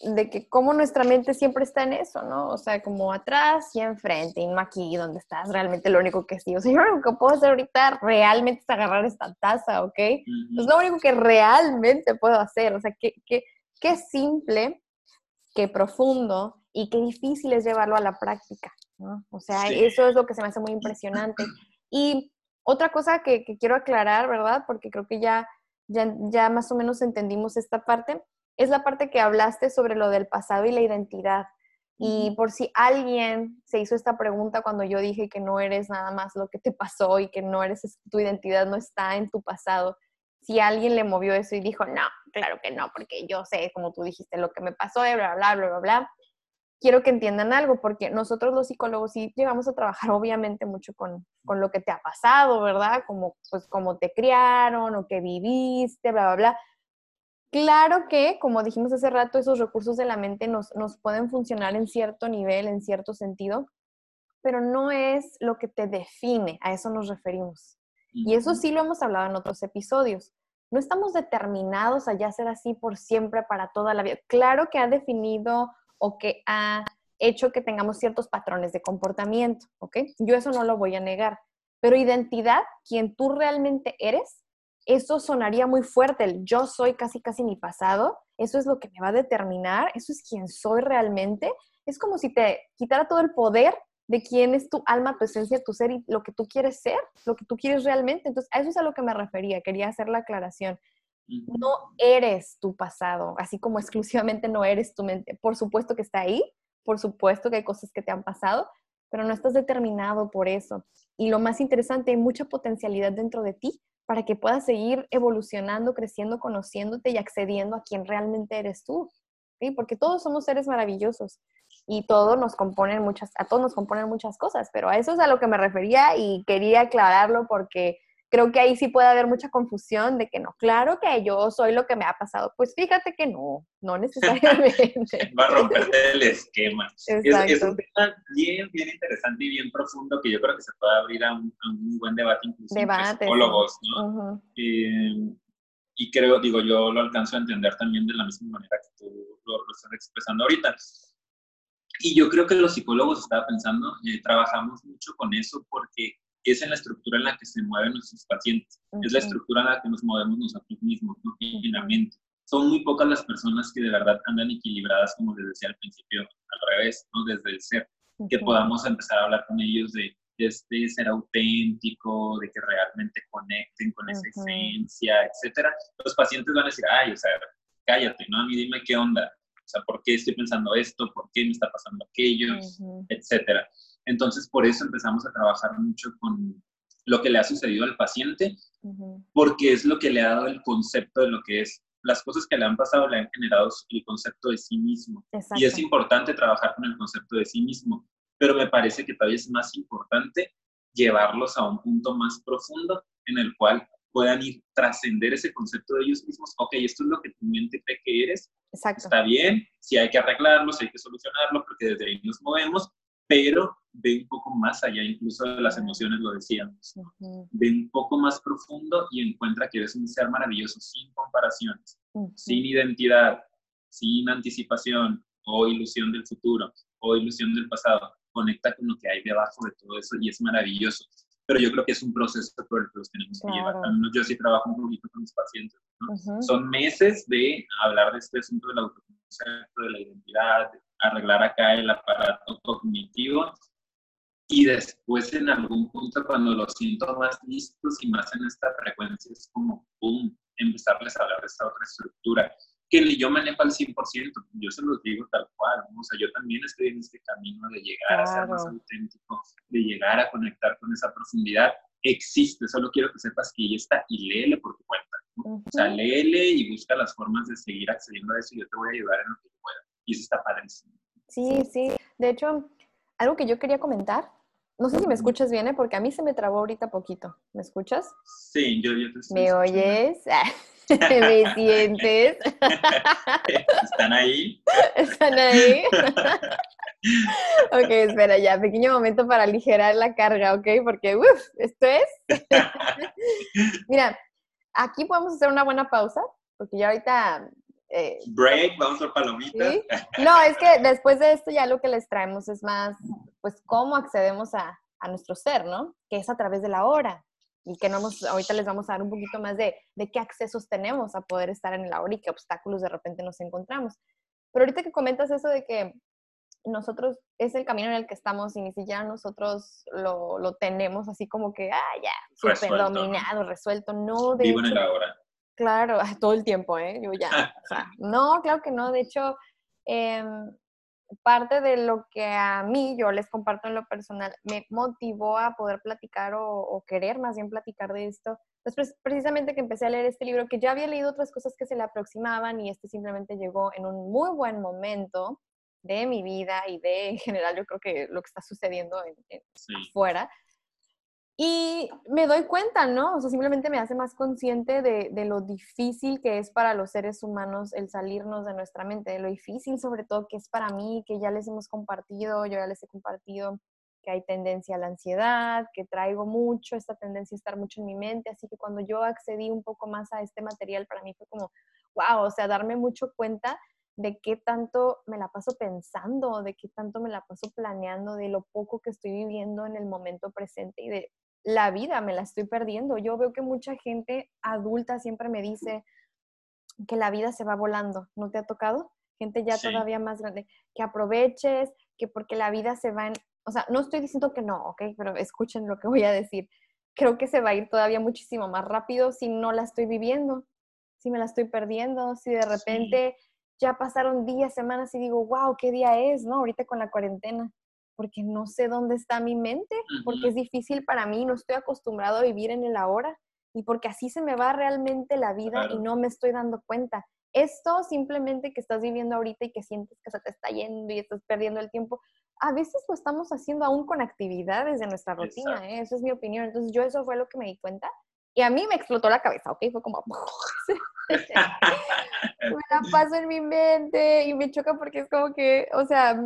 de que como nuestra mente siempre está en eso, ¿no? O sea, como atrás y enfrente, y no aquí donde estás, realmente lo único que sí. O sea, <laughs> yo lo único que puedo hacer ahorita realmente es agarrar esta taza, ¿ok? Es lo único que realmente puedo hacer. O sea, qué, qué, qué simple, qué profundo y qué difícil es llevarlo a la práctica, ¿no? O sea, eso es lo que se me hace muy impresionante. Y otra cosa que, que quiero aclarar, ¿verdad? Porque creo que ya, ya, ya más o menos entendimos esta parte es la parte que hablaste sobre lo del pasado y la identidad. Y por si alguien se hizo esta pregunta cuando yo dije que no eres nada más lo que te pasó y que no eres, tu identidad no está en tu pasado, si alguien le movió eso y dijo, no, claro que no, porque yo sé, como tú dijiste, lo que me pasó, bla, bla, bla, bla, bla, quiero que entiendan algo, porque nosotros los psicólogos sí llegamos a trabajar <laughs> obviamente mucho con, con lo que te ha pasado, ¿verdad? Como, pues, cómo te criaron o que viviste, bla, bla, bla Claro que, como dijimos hace rato, esos recursos de la mente nos, pueden funcionar en cierto nivel, en cierto sentido, pero no es lo que te define, a eso nos referimos. Y eso sí lo hemos hablado en otros episodios. No estamos determinados a ya ser así por siempre, para toda la vida. Claro que ha definido o que ha hecho que tengamos ciertos patrones de comportamiento, ¿ok? Yo eso no lo voy a negar. Pero identidad, quien tú realmente eres, eso sonaría muy fuerte, el yo soy casi casi mi pasado, eso es lo que me va a determinar, eso es quien soy realmente. Es como si te quitara todo el poder de quién es tu alma, tu esencia, tu ser y lo que tú quieres ser, lo que tú quieres realmente. Entonces, a eso es a lo que me refería, quería hacer la aclaración. No eres tu pasado, así como exclusivamente no eres tu mente. Por supuesto que está ahí, por supuesto que hay cosas que te han pasado, pero no estás determinado por eso. Y lo más interesante, hay mucha potencialidad dentro de ti para que puedas seguir evolucionando, creciendo, conociéndote y accediendo a quien realmente eres tú. ¿sí? Porque todos somos seres maravillosos y todos nos componen muchas, a todos nos componen muchas cosas, pero a eso es a lo que me refería y quería aclararlo porque creo que ahí sí puede haber mucha confusión de que no, claro que yo soy lo que me ha pasado. Pues fíjate que no, no <laughs> necesariamente. Va a romperte el esquema. Es, un tema bien, bien interesante y bien profundo que yo creo que se puede abrir a un, buen debate incluso entre psicólogos, ¿no? Eh, y creo, digo, yo lo alcanzo a entender también de la misma manera que tú lo, estás expresando ahorita. Y yo creo que los psicólogos, estaba pensando, eh, trabajamos mucho con eso porque es en la estructura en la que se mueven nuestros pacientes, es la estructura en la que nos movemos nosotros mismos, ¿no? mente. Son muy pocas las personas que de verdad andan equilibradas, como les decía al principio, al revés, ¿no? desde el ser, que podamos empezar a hablar con ellos de, este ser auténtico, de que realmente conecten con esa esencia, etcétera. Los pacientes van a decir, ay, o sea, cállate, ¿no? A mí dime qué onda, o sea, ¿por qué estoy pensando esto? ¿Por qué me está pasando aquello? Etcétera. Entonces, por eso empezamos a trabajar mucho con lo que le ha sucedido al paciente, porque es lo que le ha dado el concepto de lo que es. Las cosas que le han pasado le han generado el concepto de sí mismo. Y es importante trabajar con el concepto de sí mismo, pero me parece que todavía es más importante llevarlos a un punto más profundo en el cual puedan ir trascender ese concepto de ellos mismos. Ok, esto es lo que tu mente cree que eres. Está bien, si hay que arreglarlo, si hay que solucionarlo, porque desde ahí nos movemos, pero ve un poco más allá, incluso de las emociones lo decíamos. Ve un poco más profundo y encuentra que eres un ser maravilloso, sin comparaciones, sin identidad, sin anticipación o ilusión del futuro o ilusión del pasado. Conecta con lo que hay debajo de todo eso y es maravilloso. Pero yo creo que es un proceso por el que los tenemos que llevar. yo sí trabajo un poquito con mis pacientes. Son meses de hablar de este asunto del autoconcepto, de la identidad, de arreglar acá el aparato cognitivo. Y después en algún punto cuando los siento más listos y más en esta frecuencia es como, ¡pum!, empezarles a hablar de esta otra estructura que ni yo manejo al 100%, yo se los digo tal cual, o sea, yo también estoy en este camino de llegar a ser más auténtico, de llegar a conectar con esa profundidad, existe, solo quiero que sepas que ya está y léele por tu cuenta, o sea, léele y busca las formas de seguir accediendo a eso y yo te voy a ayudar en lo que pueda. Y eso está padrísimo. Sí, sí. De hecho, algo que yo quería comentar, no sé si me escuchas bien, ¿eh? porque a mí se me trabó ahorita poquito. ¿Me escuchas? Sí, yo, yo te escucho. ¿Me oyes? <laughs> <laughs> ¿Me sientes? <laughs> ¿Están ahí? ¿Están ahí? ok, espera ya, pequeño momento para aligerar la carga, ¿ok? Porque, uff, esto es. Mira, aquí podemos hacer una buena pausa, porque ya ahorita eh, Break, vamos a palomitas. <laughs> No, es que después de esto ya lo que les traemos es más, pues, cómo accedemos a, a nuestro ser, ¿no? Que es a través de la hora. Y que no hemos, ahorita les vamos a dar un poquito más de, de qué accesos tenemos a poder estar en la hora y qué obstáculos de repente nos encontramos. Pero ahorita que comentas eso de que nosotros es el camino en el que estamos y ni siquiera nosotros lo, lo tenemos así como que, ah, ya, súper dominado, resuelto. No, de Vivo en el ahora. Claro, <laughs> todo el tiempo, ¿eh? Yo ya. <laughs> no, claro que no. De hecho, em, parte de lo que a mí, yo les comparto en lo personal, me motivó a poder platicar o, querer más bien platicar de esto. Después, precisamente que empecé a leer este libro, que ya había leído otras cosas que se le aproximaban y este simplemente llegó en un muy buen momento de mi vida y de, en general, yo creo que lo que está sucediendo en, afuera. Y me doy cuenta, ¿no? O sea, simplemente me hace más consciente de, de, lo difícil que es para los seres humanos el salirnos de nuestra mente, de lo difícil sobre todo que es para mí, que ya les hemos compartido, yo ya les he compartido que hay tendencia a la ansiedad, que traigo mucho esta tendencia a estar mucho en mi mente, así que cuando yo accedí un poco más a este material, para mí fue como, wow, o sea, darme mucho cuenta de qué tanto me la paso pensando, de qué tanto me la paso planeando, de lo poco que estoy viviendo en el momento presente y de la vida me la estoy perdiendo. Yo veo que mucha gente adulta siempre me dice que la vida se va volando. ¿No te ha tocado? Gente ya todavía más grande. Que aproveches, que porque la vida se va en... O sea, no estoy diciendo que no, ¿ok? Pero escuchen lo que voy a decir. Creo que se va a ir todavía muchísimo más rápido si no la estoy viviendo, si me la estoy perdiendo, si de repente ya pasaron días, semanas y digo, wow, ¿qué día es, no? Ahorita con la cuarentena, porque no sé dónde está mi mente, porque es difícil para mí, no estoy acostumbrado a vivir en el ahora y porque así se me va realmente la vida y no me estoy dando cuenta. Esto simplemente que estás viviendo ahorita y que sientes que se te está yendo y estás perdiendo el tiempo, a veces lo estamos haciendo aún con actividades de nuestra rutina, ¿eh? esa es mi opinión. Entonces yo eso fue lo que me di cuenta y a mí me explotó la cabeza, ¿ok? Fue como... <laughs> me la <laughs> paso en mi mente y me choca porque es como que, o sea,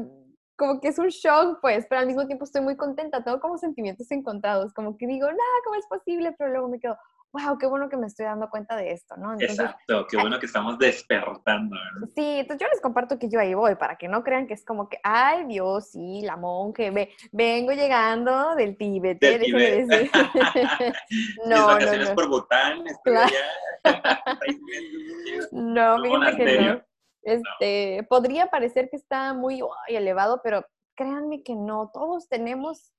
como que es un shock, pues, pero al mismo tiempo estoy muy contenta, tengo como sentimientos encontrados, como que digo, nada, ¿cómo es posible? Pero luego me quedo, wow, qué bueno que me estoy dando cuenta de esto, ¿no? Exacto, qué bueno que estamos despertando. ¿no? Sí, entonces yo les comparto que yo ahí voy, para que no crean que es como que, ay Dios, sí, la monje, ve, vengo llegando del Tíbet, del Tíbet. Decir. <laughs> no, Mis no, no. por Bután, claro. <laughs> no, fíjense que no. Este, Podría parecer que está muy elevado, pero créanme que no, todos tenemos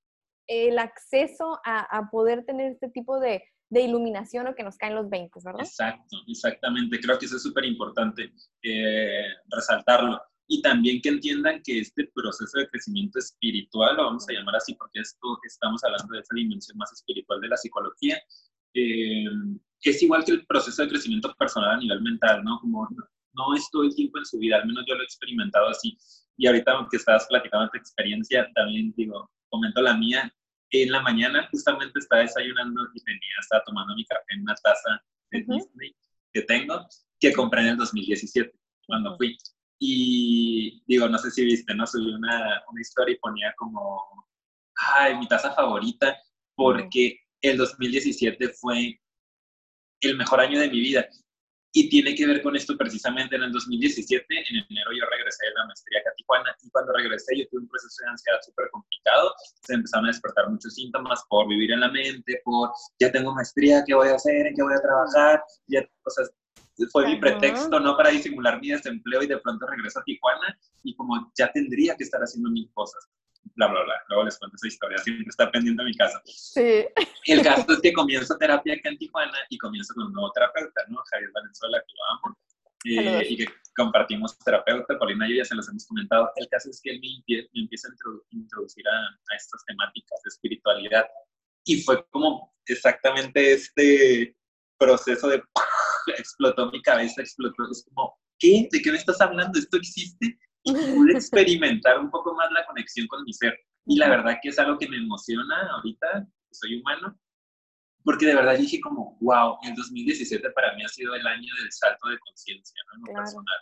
el acceso a, a poder tener este tipo de, de iluminación o que nos caen los 20, ¿verdad? Exacto, exactamente. Creo que eso es súper importante eh, resaltarlo. Y también que entiendan que este proceso de crecimiento espiritual, lo vamos a llamar así porque esto estamos hablando de esa dimensión más espiritual de la psicología, eh, es igual que el proceso de crecimiento personal a nivel mental, ¿no? Como no, es todo el tiempo en su vida, al menos yo lo he experimentado así. Y ahorita que estabas platicando tu experiencia, también digo, comento la mía, en la mañana justamente estaba desayunando y tenía, estaba tomando mi café en una taza de Disney que tengo, que compré en el 2017, cuando fui. Y digo, no sé si viste, ¿no? Subí una, una historia y ponía como, ay, mi taza favorita, porque el 2017 fue el mejor año de mi vida. Y tiene que ver con esto precisamente en el 2017, en enero yo regresé de la maestría a Tijuana y cuando regresé yo tuve un proceso de ansiedad súper complicado, se empezaron a despertar muchos síntomas por vivir en la mente, por ya tengo maestría, ¿qué voy a hacer? ¿En qué voy a trabajar? Ya, sea, fue mi pretexto, ¿no? Para disimular mi desempleo y de pronto regreso a Tijuana y como ya tendría que estar haciendo mil cosas bla, bla, bla. Luego les cuento esa historia, siempre está pendiente a mi casa. Sí. El caso es que comienzo terapia acá en Tijuana y comienzo con un nuevo terapeuta, ¿no? Javier Valenzuela, que lo amo. Eh, y que compartimos terapeuta, Paulina y yo ya se los hemos comentado. El caso es que él me, empieza a introducir a, a, estas temáticas de espiritualidad. Y fue como exactamente este proceso de <laughs> explotó mi cabeza, explotó. Es como, ¿qué? ¿De qué me estás hablando? ¿Esto existe? Y pude <laughs> experimentar un poco más la conexión con mi ser. Y la verdad que es algo que me emociona ahorita, que soy humano, porque de verdad dije como, wow, el 2017 para mí ha sido el año del salto de conciencia, ¿no? En lo personal.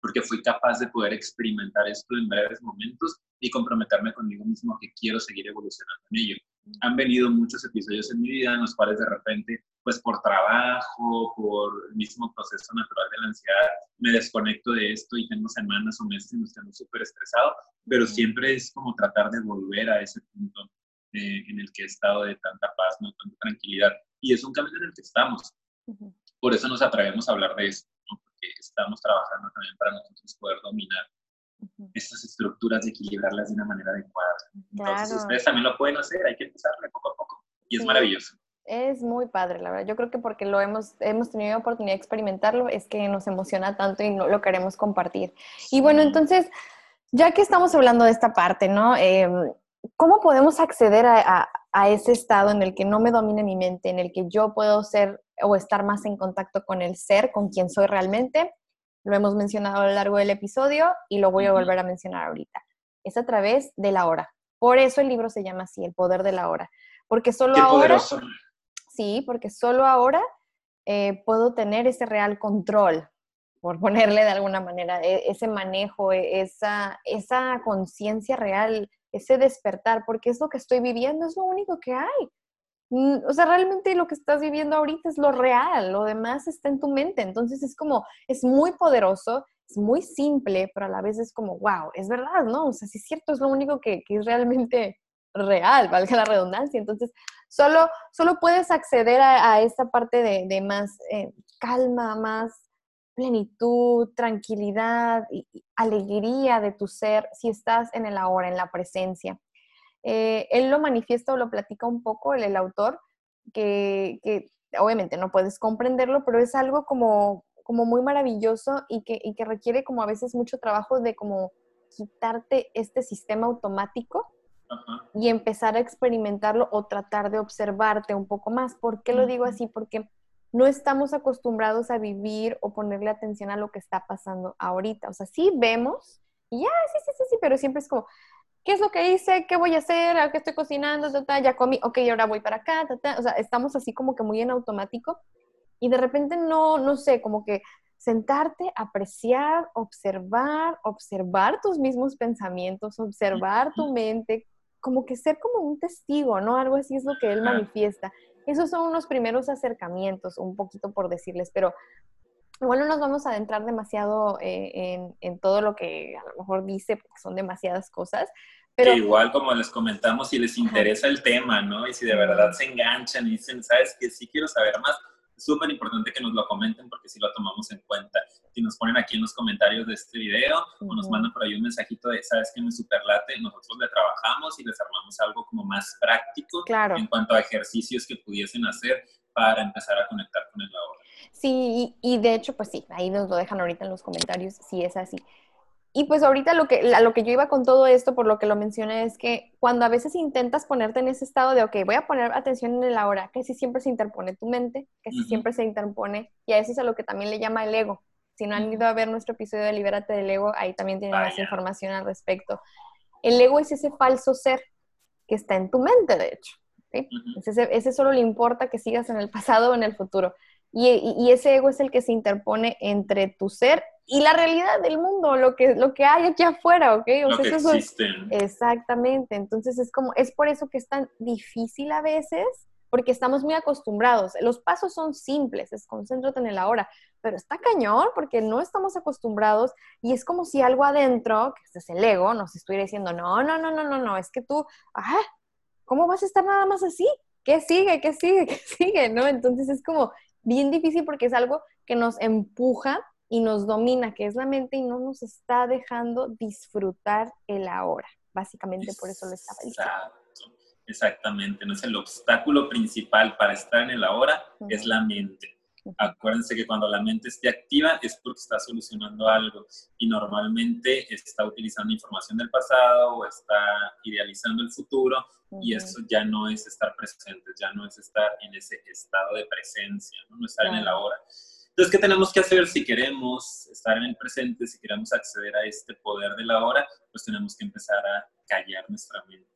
Porque fui capaz de poder experimentar esto en breves momentos y comprometerme conmigo mismo que quiero seguir evolucionando en ello. Han venido muchos episodios en mi vida en los cuales de repente pues por trabajo, por el mismo proceso natural de la ansiedad, me desconecto de esto y tengo semanas o meses en los que ando súper estresado, pero siempre es como tratar de volver a ese punto eh, en el que he estado de tanta paz, ¿no? tanta tranquilidad. Y es un camino en el que estamos. Por eso nos atrevemos a hablar de esto, porque estamos trabajando también para nosotros poder dominar estas estructuras y equilibrarlas de una manera adecuada. Entonces, ustedes también lo pueden hacer, hay que empezarle poco a poco. Y es maravilloso. Es muy padre, la verdad. Yo creo que porque lo hemos, hemos tenido oportunidad de experimentarlo, es que nos emociona tanto y no, lo queremos compartir. Y bueno, entonces, ya que estamos hablando de esta parte, ¿no? Em, ¿Cómo podemos acceder a, a, ese estado en el que no me domine mi mente, en el que yo puedo ser o estar más en contacto con el ser, con quien soy realmente? Lo hemos mencionado a lo largo del episodio y lo voy a volver a mencionar ahorita. Es a través de la hora. Por eso el libro se llama así, El Poder de la Hora. Porque solo Qué ahora... Poderoso sí, porque solo ahora eh, puedo tener ese real control, por ponerle de alguna manera, e, ese manejo, e, esa, esa conciencia real, ese despertar, porque es lo que estoy viviendo, es lo único que hay. Mm, o sea, realmente lo que estás viviendo ahorita es lo real, lo demás está en tu mente. Entonces es como, es muy poderoso, es muy simple, pero a la vez es como, wow, es verdad, ¿no? O sea, si es cierto, es lo único que, que es realmente real, valga la redundancia. Entonces, solo, solo puedes acceder a, esta parte de, más eh, calma, más plenitud, tranquilidad y, alegría de tu ser si estás en el ahora, en la presencia. Eh, él lo manifiesta o lo platica un poco, el, el autor, que, que, obviamente no puedes comprenderlo, pero es algo como como muy maravilloso y que, y que requiere como a veces mucho trabajo de como quitarte este sistema automático y empezar a experimentarlo o tratar de observarte un poco más. ¿Por qué lo digo así? Porque no estamos acostumbrados a vivir o ponerle atención a lo que está pasando ahorita. O sea, sí vemos y ya, sí, sí, sí, sí, pero siempre es como, ¿qué es lo que hice? ¿Qué voy a hacer? ¿A qué estoy cocinando? Ya comí, ok, ahora voy para acá. O sea, estamos así como que muy en automático y de repente no, no sé, como que sentarte, apreciar, observar, observar tus mismos pensamientos, observar tu mente, como que ser como un testigo, ¿no? Algo así es lo que él manifiesta. Esos son unos primeros acercamientos, un poquito por decirles, pero igual no nos vamos a adentrar demasiado eh, en, todo lo que a lo mejor dice, porque son demasiadas cosas. Pero... igual como les comentamos, si les interesa el tema, ¿no? Y si de verdad se enganchan y dicen, ¿sabes qué? Sí quiero saber más, súper importante que nos lo comenten porque si lo tomamos en cuenta. Si nos ponen aquí en los comentarios de este video o nos mandan por ahí un mensajito de, sabes que me superlate, nosotros le trabajamos y les armamos algo como más práctico en cuanto a ejercicios que pudiesen hacer para empezar a conectar con el ahora. Sí, y, y de hecho, pues sí, ahí nos lo dejan ahorita en los comentarios si es así. Y pues ahorita lo que, a lo que yo iba con todo esto, por lo que lo mencioné, es que cuando a veces intentas ponerte en ese estado de, ok, voy a poner atención en el ahora, casi siempre se interpone tu mente, casi siempre se interpone, y a eso es a lo que también le llama el ego. Si no han ido a ver nuestro episodio de Libérate del Ego, ahí también tienen más información al respecto. El ego es ese falso ser que está en tu mente, de hecho. ese, ese, solo le importa que sigas en el pasado o en el futuro. Y, ese ego es el que se interpone entre tu ser y la realidad del mundo, lo que, lo que hay aquí afuera, ¿ok? O sea, eso exactamente. Entonces es como, es por eso que es tan difícil a veces, porque estamos muy acostumbrados. Los pasos son simples, es concéntrate en el ahora, pero está cañón porque no estamos acostumbrados y es como si algo adentro, que este es el ego, nos estuviera diciendo, no, no, no, no, no, no, es que tú, ajá, ¿cómo vas a estar nada más así? ¿Qué sigue? ¿Qué sigue? <laughs> ¿Qué sigue? ¿No? Entonces es como, bien difícil porque es algo que nos empuja y nos domina, que es la mente y no nos está dejando disfrutar el ahora. Básicamente por eso lo estaba diciendo. Exactamente, no es el obstáculo principal para estar en el ahora, es la mente. Acuérdense que cuando la mente esté activa es porque está solucionando algo y normalmente está utilizando información del pasado o está idealizando el futuro y eso ya no es estar presente, ya no es estar en ese estado de presencia, no, estar en el ahora. Entonces, ¿qué tenemos que hacer si queremos estar en el presente, si queremos acceder a este poder de la hora? Pues tenemos que empezar a callar nuestra mente.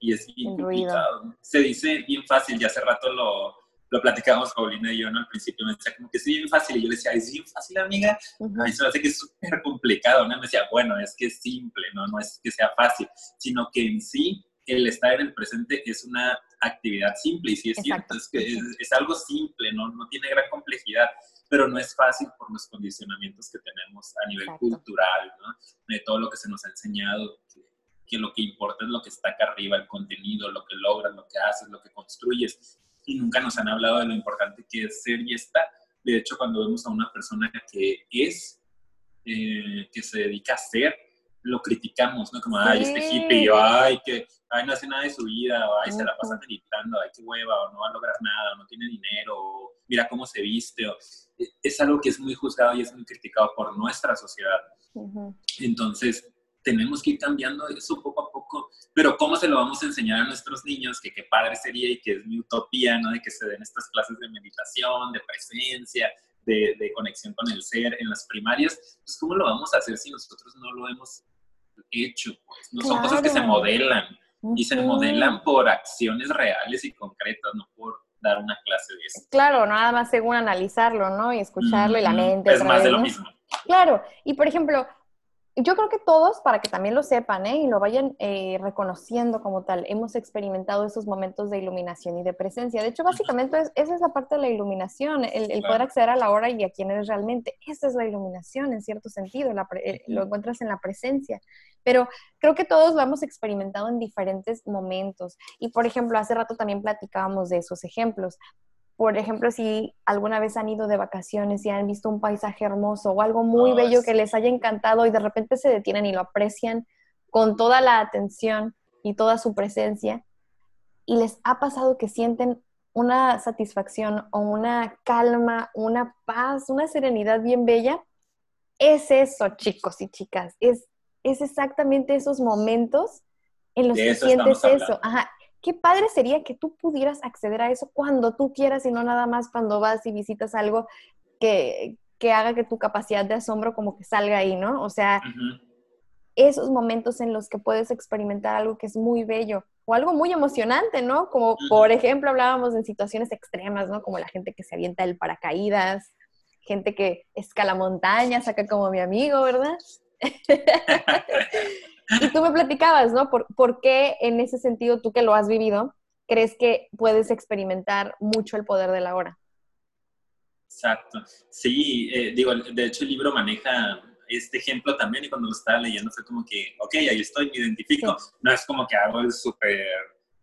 Y es bien complicado. Se dice bien fácil, ya hace rato lo, lo platicábamos Paulina y yo, ¿no? Al principio me decía como que es bien fácil y yo le decía, ¿es bien fácil, amiga? A mí se me hace que es súper complicado, ¿no? Me decía, bueno, es que es simple, ¿no? No es que sea fácil, sino que en sí el estar en el presente es una actividad simple y sí es cierto, es que es, algo simple, ¿no? No tiene gran complejidad, pero no es fácil por los condicionamientos que tenemos a nivel cultural, ¿no? De todo lo que se nos ha enseñado, que lo que importa es lo que está acá arriba, el contenido, lo que logras, lo que haces, lo que construyes y nunca nos han hablado de lo importante que es ser y estar. De hecho, cuando vemos a una persona que es, eh, que se dedica a ser, lo criticamos, ¿no? Como, ay, este hippie, o ay, que ay, no hace nada de su vida, o ay, se la pasa meditando, ay, qué hueva, o no va a lograr nada, o no tiene dinero, o mira cómo se viste. O, es algo que es muy juzgado y es muy criticado por nuestra sociedad. Entonces, tenemos que ir cambiando eso poco a poco, pero ¿cómo se lo vamos a enseñar a nuestros niños? Que qué padre sería y que es mi utopía, ¿no? De que se den estas clases de meditación, de presencia, de, de conexión con el ser en las primarias. Pues, ¿cómo lo vamos a hacer si nosotros no lo hemos hecho? Pues no son cosas que se modelan y se modelan por acciones reales y concretas, no por dar una clase de eso. Claro, nada más según analizarlo, ¿no? Y escucharlo y la mente. Es más de lo mismo. Claro, y por ejemplo, yo creo que todos, para que también lo sepan ¿eh? y lo vayan eh, reconociendo como tal, hemos experimentado esos momentos de iluminación y de presencia. De hecho, básicamente esa es la parte de la iluminación, el, poder acceder a la hora y a quién eres realmente. Esa es la iluminación en cierto sentido, eh, lo encuentras en la presencia. Pero creo que todos lo hemos experimentado en diferentes momentos. Y por ejemplo, hace rato también platicábamos de esos ejemplos por ejemplo, si alguna vez han ido de vacaciones y han visto un paisaje hermoso o algo muy bello que les haya encantado y de repente se detienen y lo aprecian con toda la atención y toda su presencia, y les ha pasado que sienten una satisfacción o una calma, una paz, una serenidad bien bella, es eso, chicos y chicas, es, es exactamente esos momentos en los que sientes eso. Ajá. Qué padre sería que tú pudieras acceder a eso cuando tú quieras y no nada más cuando vas y visitas algo que, que haga que tu capacidad de asombro como que salga ahí, ¿no? O sea, esos momentos en los que puedes experimentar algo que es muy bello o algo muy emocionante, ¿no? Como por ejemplo hablábamos en situaciones extremas, ¿no? Como la gente que se avienta el paracaídas, gente que escala montañas, acá como mi amigo, ¿verdad? <laughs> y tú me platicabas, ¿no? ¿Por, ¿Por, qué en ese sentido, tú que lo has vivido, crees que puedes experimentar mucho el poder de la hora? Exacto. Sí, eh, digo, de hecho el libro maneja este ejemplo también y cuando lo estaba leyendo fue como que, ok, ahí estoy, me identifico. No es como que hago el súper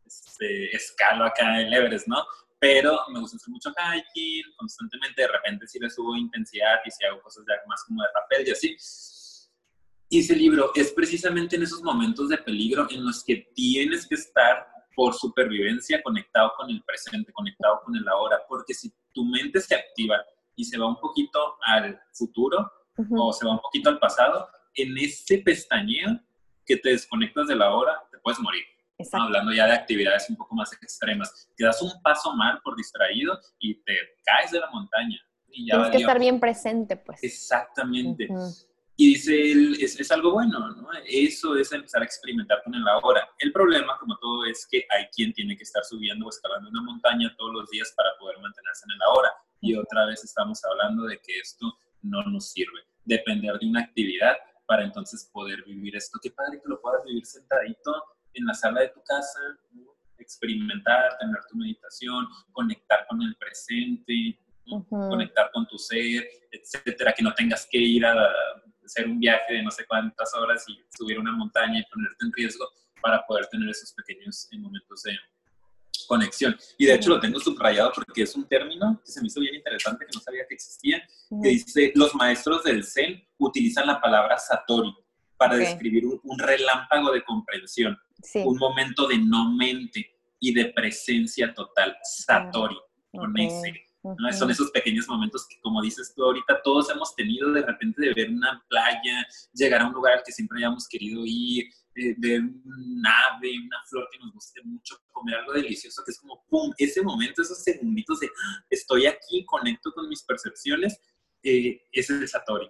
este, escalo acá en Everest, ¿no? Pero me gusta hacer mucho hiking constantemente, de repente sí le subo intensidad y si hago cosas más como de papel y así. Y ese libro es precisamente en esos momentos de peligro en los que tienes que estar por supervivencia conectado con el presente, conectado con el ahora, porque si tu mente se activa y se va un poquito al futuro, o se va un poquito al pasado, en ese pestañeo que te desconectas de la hora, te puedes morir. Hablando ya de actividades un poco más extremas. Te das un paso mal por distraído y te caes de la montaña. Y Tienes que estar bien presente, pues. Exactamente. Y dice él, es, es, algo bueno, ¿no? Eso es empezar a experimentar con el ahora. El problema, como todo, es que hay quien tiene que estar subiendo o escalando una montaña todos los días para poder mantenerse en el ahora. Y otra vez estamos hablando de que esto no nos sirve. Depender de una actividad para entonces poder vivir esto. Qué padre que lo puedas vivir sentadito en la sala de tu casa, experimentar, tener tu meditación, conectar con el presente, conectar con tu ser, etcétera, que no tengas que ir a hacer un viaje de no sé cuántas horas y subir una montaña y ponerte en riesgo para poder tener esos pequeños momentos de, conexión. Y de hecho lo tengo subrayado porque es un término que se me hizo bien interesante, que no sabía que existía, que dice, los maestros del Zen utilizan la palabra Satori para describir un, relámpago de comprensión, un momento de no mente y de presencia total, Satori, con ese. ¿No? Son esos pequeños momentos que, como dices tú ahorita, todos hemos tenido de repente de ver una playa, llegar a un lugar al que siempre hayamos querido ir, de, un ave, una flor que nos guste mucho, comer algo delicioso, que es como, ¡pum!, ese momento, esos segunditos de, ah, estoy aquí, conecto con mis percepciones, eh, es el Satori.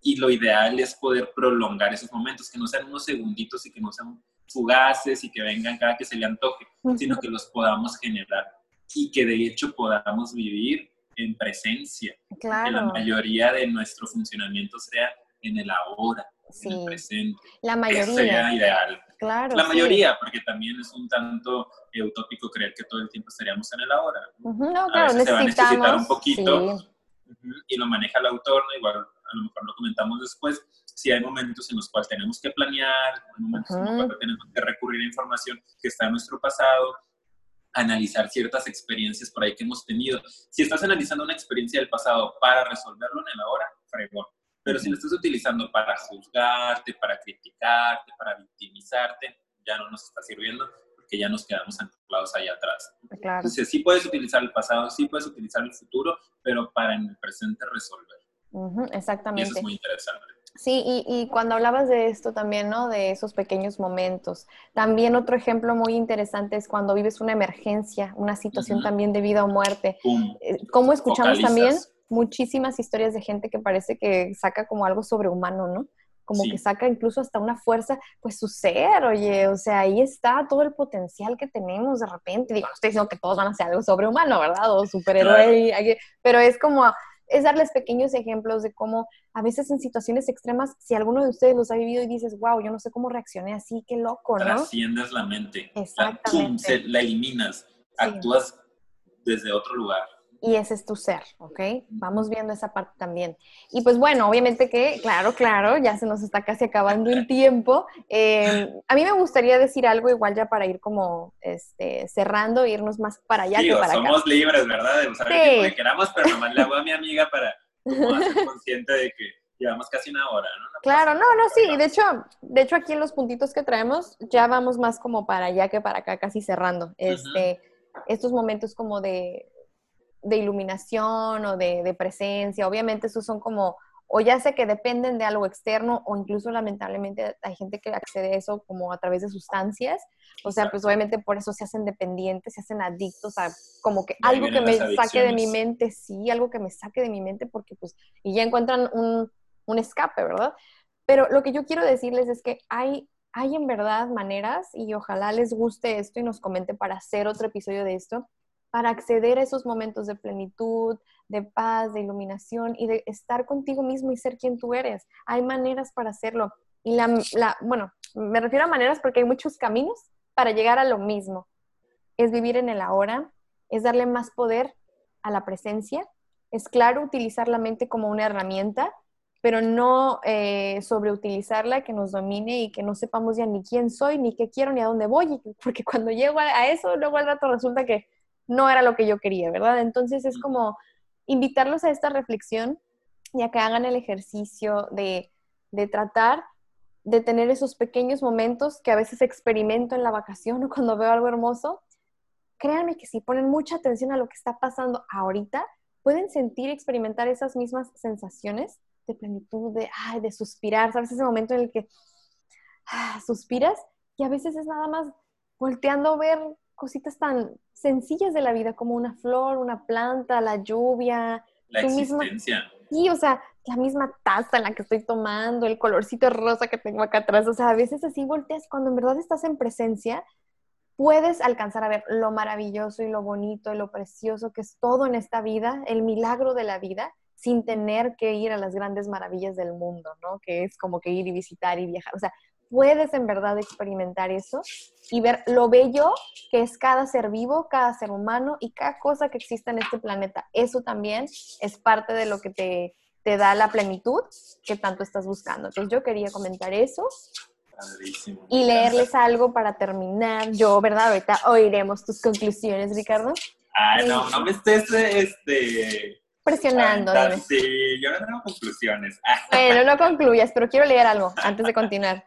Y lo ideal es poder prolongar esos momentos, que no sean unos segunditos y que no sean fugaces y que vengan cada que se le antoje, sino que los podamos generar y que de hecho podamos vivir en presencia. Claro. Que la mayoría de nuestro funcionamiento sea en el ahora sí. en el presente. La mayoría. sería ideal. Claro. La mayoría, porque también es un tanto utópico creer que todo el tiempo estaríamos en el ahora. No, claro, a se va a necesitar un poquito y lo maneja el autor, igual a lo mejor lo comentamos después. Si hay momentos en los cuales tenemos que planear, hay momentos en los cuales tenemos que recurrir a información que está en nuestro pasado, analizar ciertas experiencias por ahí que hemos tenido. Si estás analizando una experiencia del pasado para resolverlo en el ahora, fregón. Pero si lo estás utilizando para juzgarte, para criticarte, para victimizarte, ya no nos está sirviendo porque ya nos quedamos anclados allá atrás. Claro. Entonces, sí puedes utilizar el pasado, sí puedes utilizar el futuro, pero para en el presente resolver. exactamente. Y eso es muy interesante. Sí, y, y, cuando hablabas de esto también, ¿no? De esos pequeños momentos. También otro ejemplo muy interesante es cuando vives una emergencia, una situación también de vida o muerte. Eh, ¿Cómo escuchamos también muchísimas historias de gente que parece que saca como algo sobrehumano, ¿no? Como que saca incluso hasta una fuerza, pues su ser, oye, o sea, ahí está todo el potencial que tenemos de repente. Digo, no estoy diciendo que todos van a ser algo sobrehumano, ¿verdad? O superhéroe, pero es como, es darles pequeños ejemplos de cómo a veces en situaciones extremas, si alguno de ustedes los ha vivido y dices, wow, yo no sé cómo reaccioné así, qué loco, ¿no? Trasciendes la mente. Exactamente. La, eliminas, actúas desde otro lugar y ese es tu ser, ¿ok? Vamos viendo esa parte también. Y pues bueno, obviamente que, claro, claro, ya se nos está casi acabando el tiempo. Em, a mí me gustaría decir algo igual ya para ir como este, cerrando, irnos más para allá que para somos libres, ¿verdad? De usar el tiempo que queramos, pero nomás le hago a mi amiga para <laughs> como ser consciente de que llevamos casi una hora, ¿no? claro, no, no, sí. De hecho, de hecho aquí en los puntitos que traemos ya vamos más como para allá que para acá, casi cerrando. Este... estos momentos como de, de iluminación o de, de, presencia, obviamente esos son como, o ya sé que dependen de algo externo o incluso lamentablemente hay gente que accede a eso como a través de sustancias, o sea, pues obviamente por eso se hacen dependientes, se hacen adictos a como que algo que me saque de mi mente, sí, algo que me saque de mi mente porque pues, y ya encuentran un, un escape, ¿verdad? Pero lo que yo quiero decirles es que hay hay en verdad maneras, y ojalá les guste esto y nos comente para hacer otro episodio de esto, para acceder a esos momentos de plenitud, de paz, de iluminación y de estar contigo mismo y ser quien tú eres. Hay maneras para hacerlo. Y la, la, bueno, me refiero a maneras porque hay muchos caminos para llegar a lo mismo. Es vivir en el ahora, es darle más poder a la presencia, es claro utilizar la mente como una herramienta pero no eh, sobreutilizarla, que nos domine y que no sepamos ya ni quién soy, ni qué quiero, ni a dónde voy, porque cuando llego a, eso, luego al rato resulta que no era lo que yo quería, ¿verdad? Entonces es como invitarlos a esta reflexión y a que hagan el ejercicio de, de tratar de tener esos pequeños momentos que a veces experimento en la vacación o cuando veo algo hermoso. Créanme que si ponen mucha atención a lo que está pasando ahorita, pueden sentir y experimentar esas mismas sensaciones de plenitud, de, ay, de suspirar, ¿sabes? Ese momento en el que ah, suspiras y a veces es nada más volteando a ver cositas tan sencillas de la vida como una flor, una planta, la lluvia. La existencia. sí, o sea, la misma taza en la que estoy tomando, el colorcito rosa que tengo acá atrás. O sea, a veces así volteas cuando en verdad estás en presencia, puedes alcanzar a ver lo maravilloso y lo bonito y lo precioso que es todo en esta vida, el milagro de la vida sin tener que ir a las grandes maravillas del mundo, ¿no? Que es como que ir y visitar y viajar. O sea, puedes en verdad experimentar eso y ver lo bello que es cada ser vivo, cada ser humano y cada cosa que existe en este planeta. Eso también es parte de lo que te, te da la plenitud que tanto estás buscando. Entonces yo quería comentar eso. Y leerles algo para terminar. Yo, ¿verdad? Ahorita oiremos tus conclusiones, Ricardo. Ah, no, no me estés este, presionando. sí, yo no tengo conclusiones. <laughs> Bueno, no concluyas, pero quiero leer algo antes de continuar.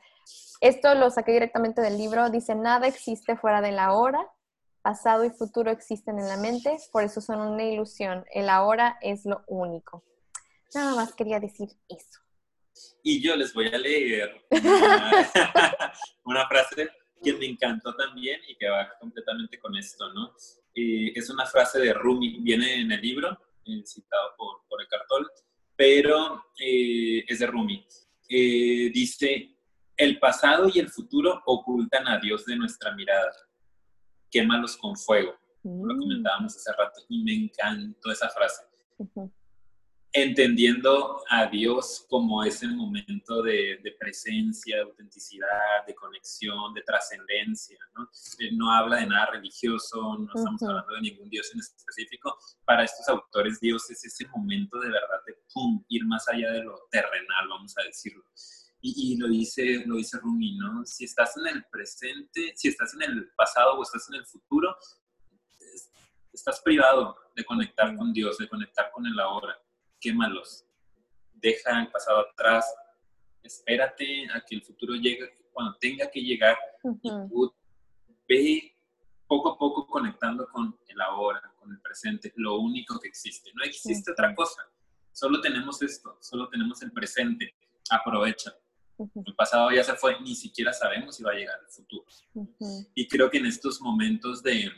Esto lo saqué directamente del libro. Dice, nada existe fuera de la hora. Pasado y futuro existen en la mente, por eso son una ilusión. El ahora es lo único. Nada más quería decir eso. Y yo les voy a leer <laughs> una, <laughs> una frase que me encantó también y que va completamente con esto, ¿no? Eh, es una frase de Rumi, viene en el libro, eh, citado por, por el cartol, pero eh, es de Rumi. Eh, dice, el pasado y el futuro ocultan a Dios de nuestra mirada. Quémalos con fuego. Lo mm. comentábamos hace rato y me encantó esa frase entendiendo a Dios como ese momento de, presencia, de autenticidad, de conexión, de trascendencia. ¿no? no habla de nada religioso, no estamos hablando de ningún Dios en específico. Para estos autores, Dios es ese momento de verdad de pum, ir más allá de lo terrenal, vamos a decirlo. Y, lo, dice, lo dice Rumi, ¿no? Si estás en el presente, si estás en el pasado o estás en el futuro, estás privado de conectar con Dios, de conectar con el ahora quémalos, deja el pasado atrás, espérate a que el futuro llegue cuando tenga que llegar y tú ve poco a poco conectando con el ahora, con el presente, lo único que existe. No existe otra cosa. Solo tenemos esto, solo tenemos el presente. Aprovecha. El pasado ya se fue, ni siquiera sabemos si va a llegar el futuro. Y creo que en estos momentos de,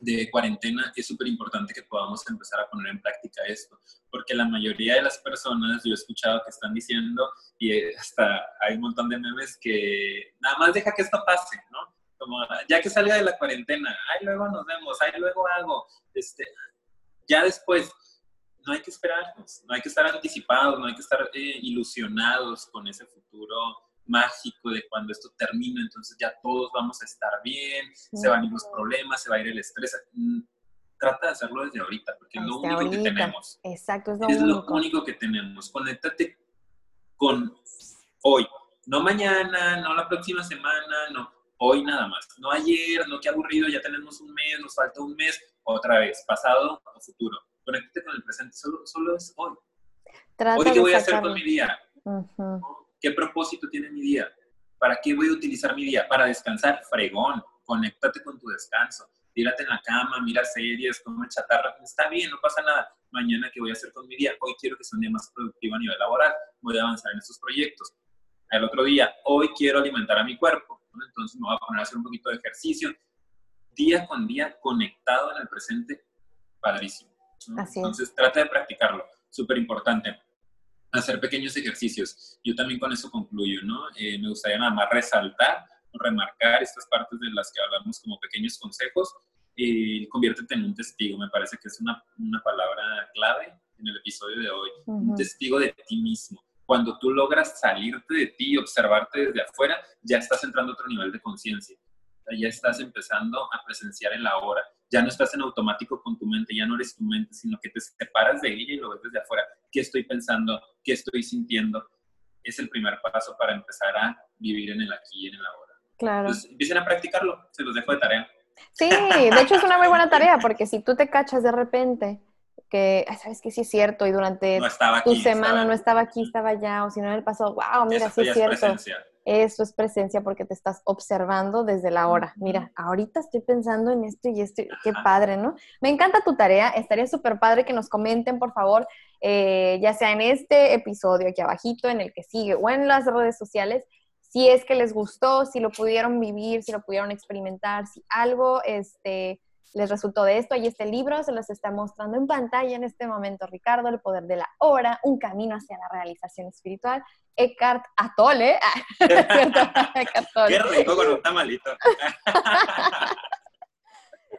de cuarentena es súper importante que podamos empezar a poner en práctica esto, porque la mayoría de las personas, yo he escuchado que están diciendo, y hasta hay un montón de memes que nada más deja que esto pase, ¿no? Como ya que salga de la cuarentena, ay, luego nos vemos, ay, luego hago, este, ya después, no hay que esperarnos, no hay que estar anticipados, no hay que estar eh, ilusionados con ese futuro mágico de cuando esto termina, entonces ya todos vamos a estar bien, se van a ir los problemas, se va a ir el estrés. Mm, trata de hacerlo desde ahorita, porque es lo único que tenemos. Exacto, es lo, es lo único que tenemos. Conéctate con hoy, no mañana, no la próxima semana, no, hoy nada más. No ayer, no qué aburrido, ya tenemos un mes, nos falta un mes, otra vez, pasado o futuro. Conéctate con el presente, solo, solo es hoy. hoy, ¿qué voy a hacer con mi día? ¿Qué propósito tiene mi día? ¿Para qué voy a utilizar mi día? Para descansar, fregón, conéctate con tu descanso. tírate en la cama, mira series, come chatarra, está bien, no pasa nada. Mañana, ¿qué voy a hacer con mi día? Hoy quiero que sea un día más productivo a nivel laboral, voy a avanzar en estos proyectos. El otro día, hoy quiero alimentar a mi cuerpo, entonces me voy a poner a hacer un poquito de ejercicio. Día con día, conectado en el presente, padrísimo. Entonces, trata de practicarlo, súper importante. Hacer pequeños ejercicios. Yo también con eso concluyo, ¿no? Eh, me gustaría nada más resaltar remarcar estas partes de las que hablamos como pequeños consejos y conviértete en un testigo. Me parece que es una, una palabra clave en el episodio de hoy. Un testigo de ti mismo. Cuando tú logras salirte de ti y observarte desde afuera, ya estás entrando a otro nivel de conciencia. Ya estás empezando a presenciar en la hora. Ya no estás en automático con tu mente, ya no eres tu mente, sino que te separas de ella y lo ves desde afuera. ¿Qué estoy pensando? ¿Qué estoy sintiendo? Es el primer paso para empezar a vivir en el aquí y en el ahora. Claro. Pues empiecen a practicarlo, se los dejo de tarea. Sí, de hecho es una muy buena tarea porque si tú te cachas de repente que, sabes que sí es cierto y durante tu semana no estaba aquí, estaba allá, o si no en el pasado, wow, mira, sí es cierto. Eso es presencia porque te estás observando desde la hora. Mira, ahorita estoy pensando en esto y esto, qué padre, ¿no? Me encanta tu tarea, estaría súper padre que nos comenten, por favor, eh, ya sea en este episodio aquí abajito, en el que sigue o en las redes sociales, si es que les gustó, si lo pudieron vivir, si lo pudieron experimentar, si algo este, les resultó de esto. Ahí este libro se los está mostrando en pantalla en este momento, Ricardo, El Poder de la Hora, Un Camino hacia la Realización Espiritual. Eckhart Atole. <laughs> Qué rico con un tamalito.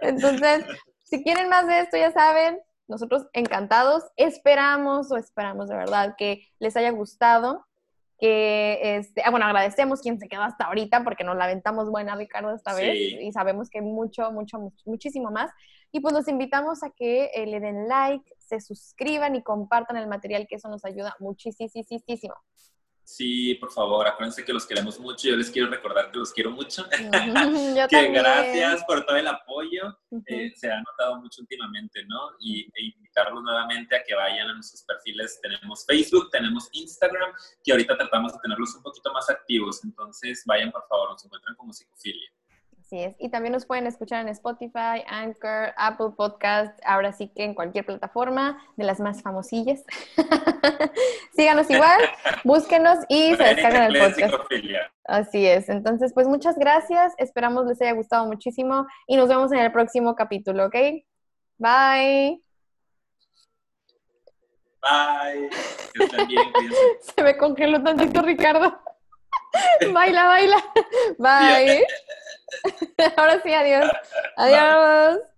Entonces, si quieren más de esto, ya saben, nosotros encantados, esperamos o esperamos de verdad que les haya gustado que, este, ah, bueno, agradecemos quien se quedó hasta ahorita porque nos la aventamos buena, Ricardo, esta vez y sabemos que mucho, mucho, muchísimo más. Y pues los invitamos a que eh, le den like, se suscriban y compartan el material, que eso nos ayuda muchísimo. Sí, por favor, acuérdense que los queremos mucho. Yo les quiero recordar que los quiero mucho. <laughs> <laughs> que gracias por todo el apoyo. Eh, se ha notado mucho últimamente, ¿no? Y e invitarlos nuevamente a que vayan a nuestros perfiles. Tenemos Facebook, tenemos Instagram, que ahorita tratamos de tenerlos un poquito más activos. Entonces, vayan, por favor, nos encuentran como Psicofilia. Así es. Y también nos pueden escuchar en Spotify, Anchor, Apple Podcast, ahora sí que en cualquier plataforma de las más famosillas. <laughs> Síganos igual, <laughs> búsquenos y se descargan el podcast. Así es. Entonces, pues muchas gracias. Esperamos les haya gustado muchísimo y nos vemos en el próximo capítulo, ¿ok? Bye. Bye. <laughs> Se me congeló tantito Ricardo. baila, baila. Bye. <laughs> Ahora sí, adiós. Adiós.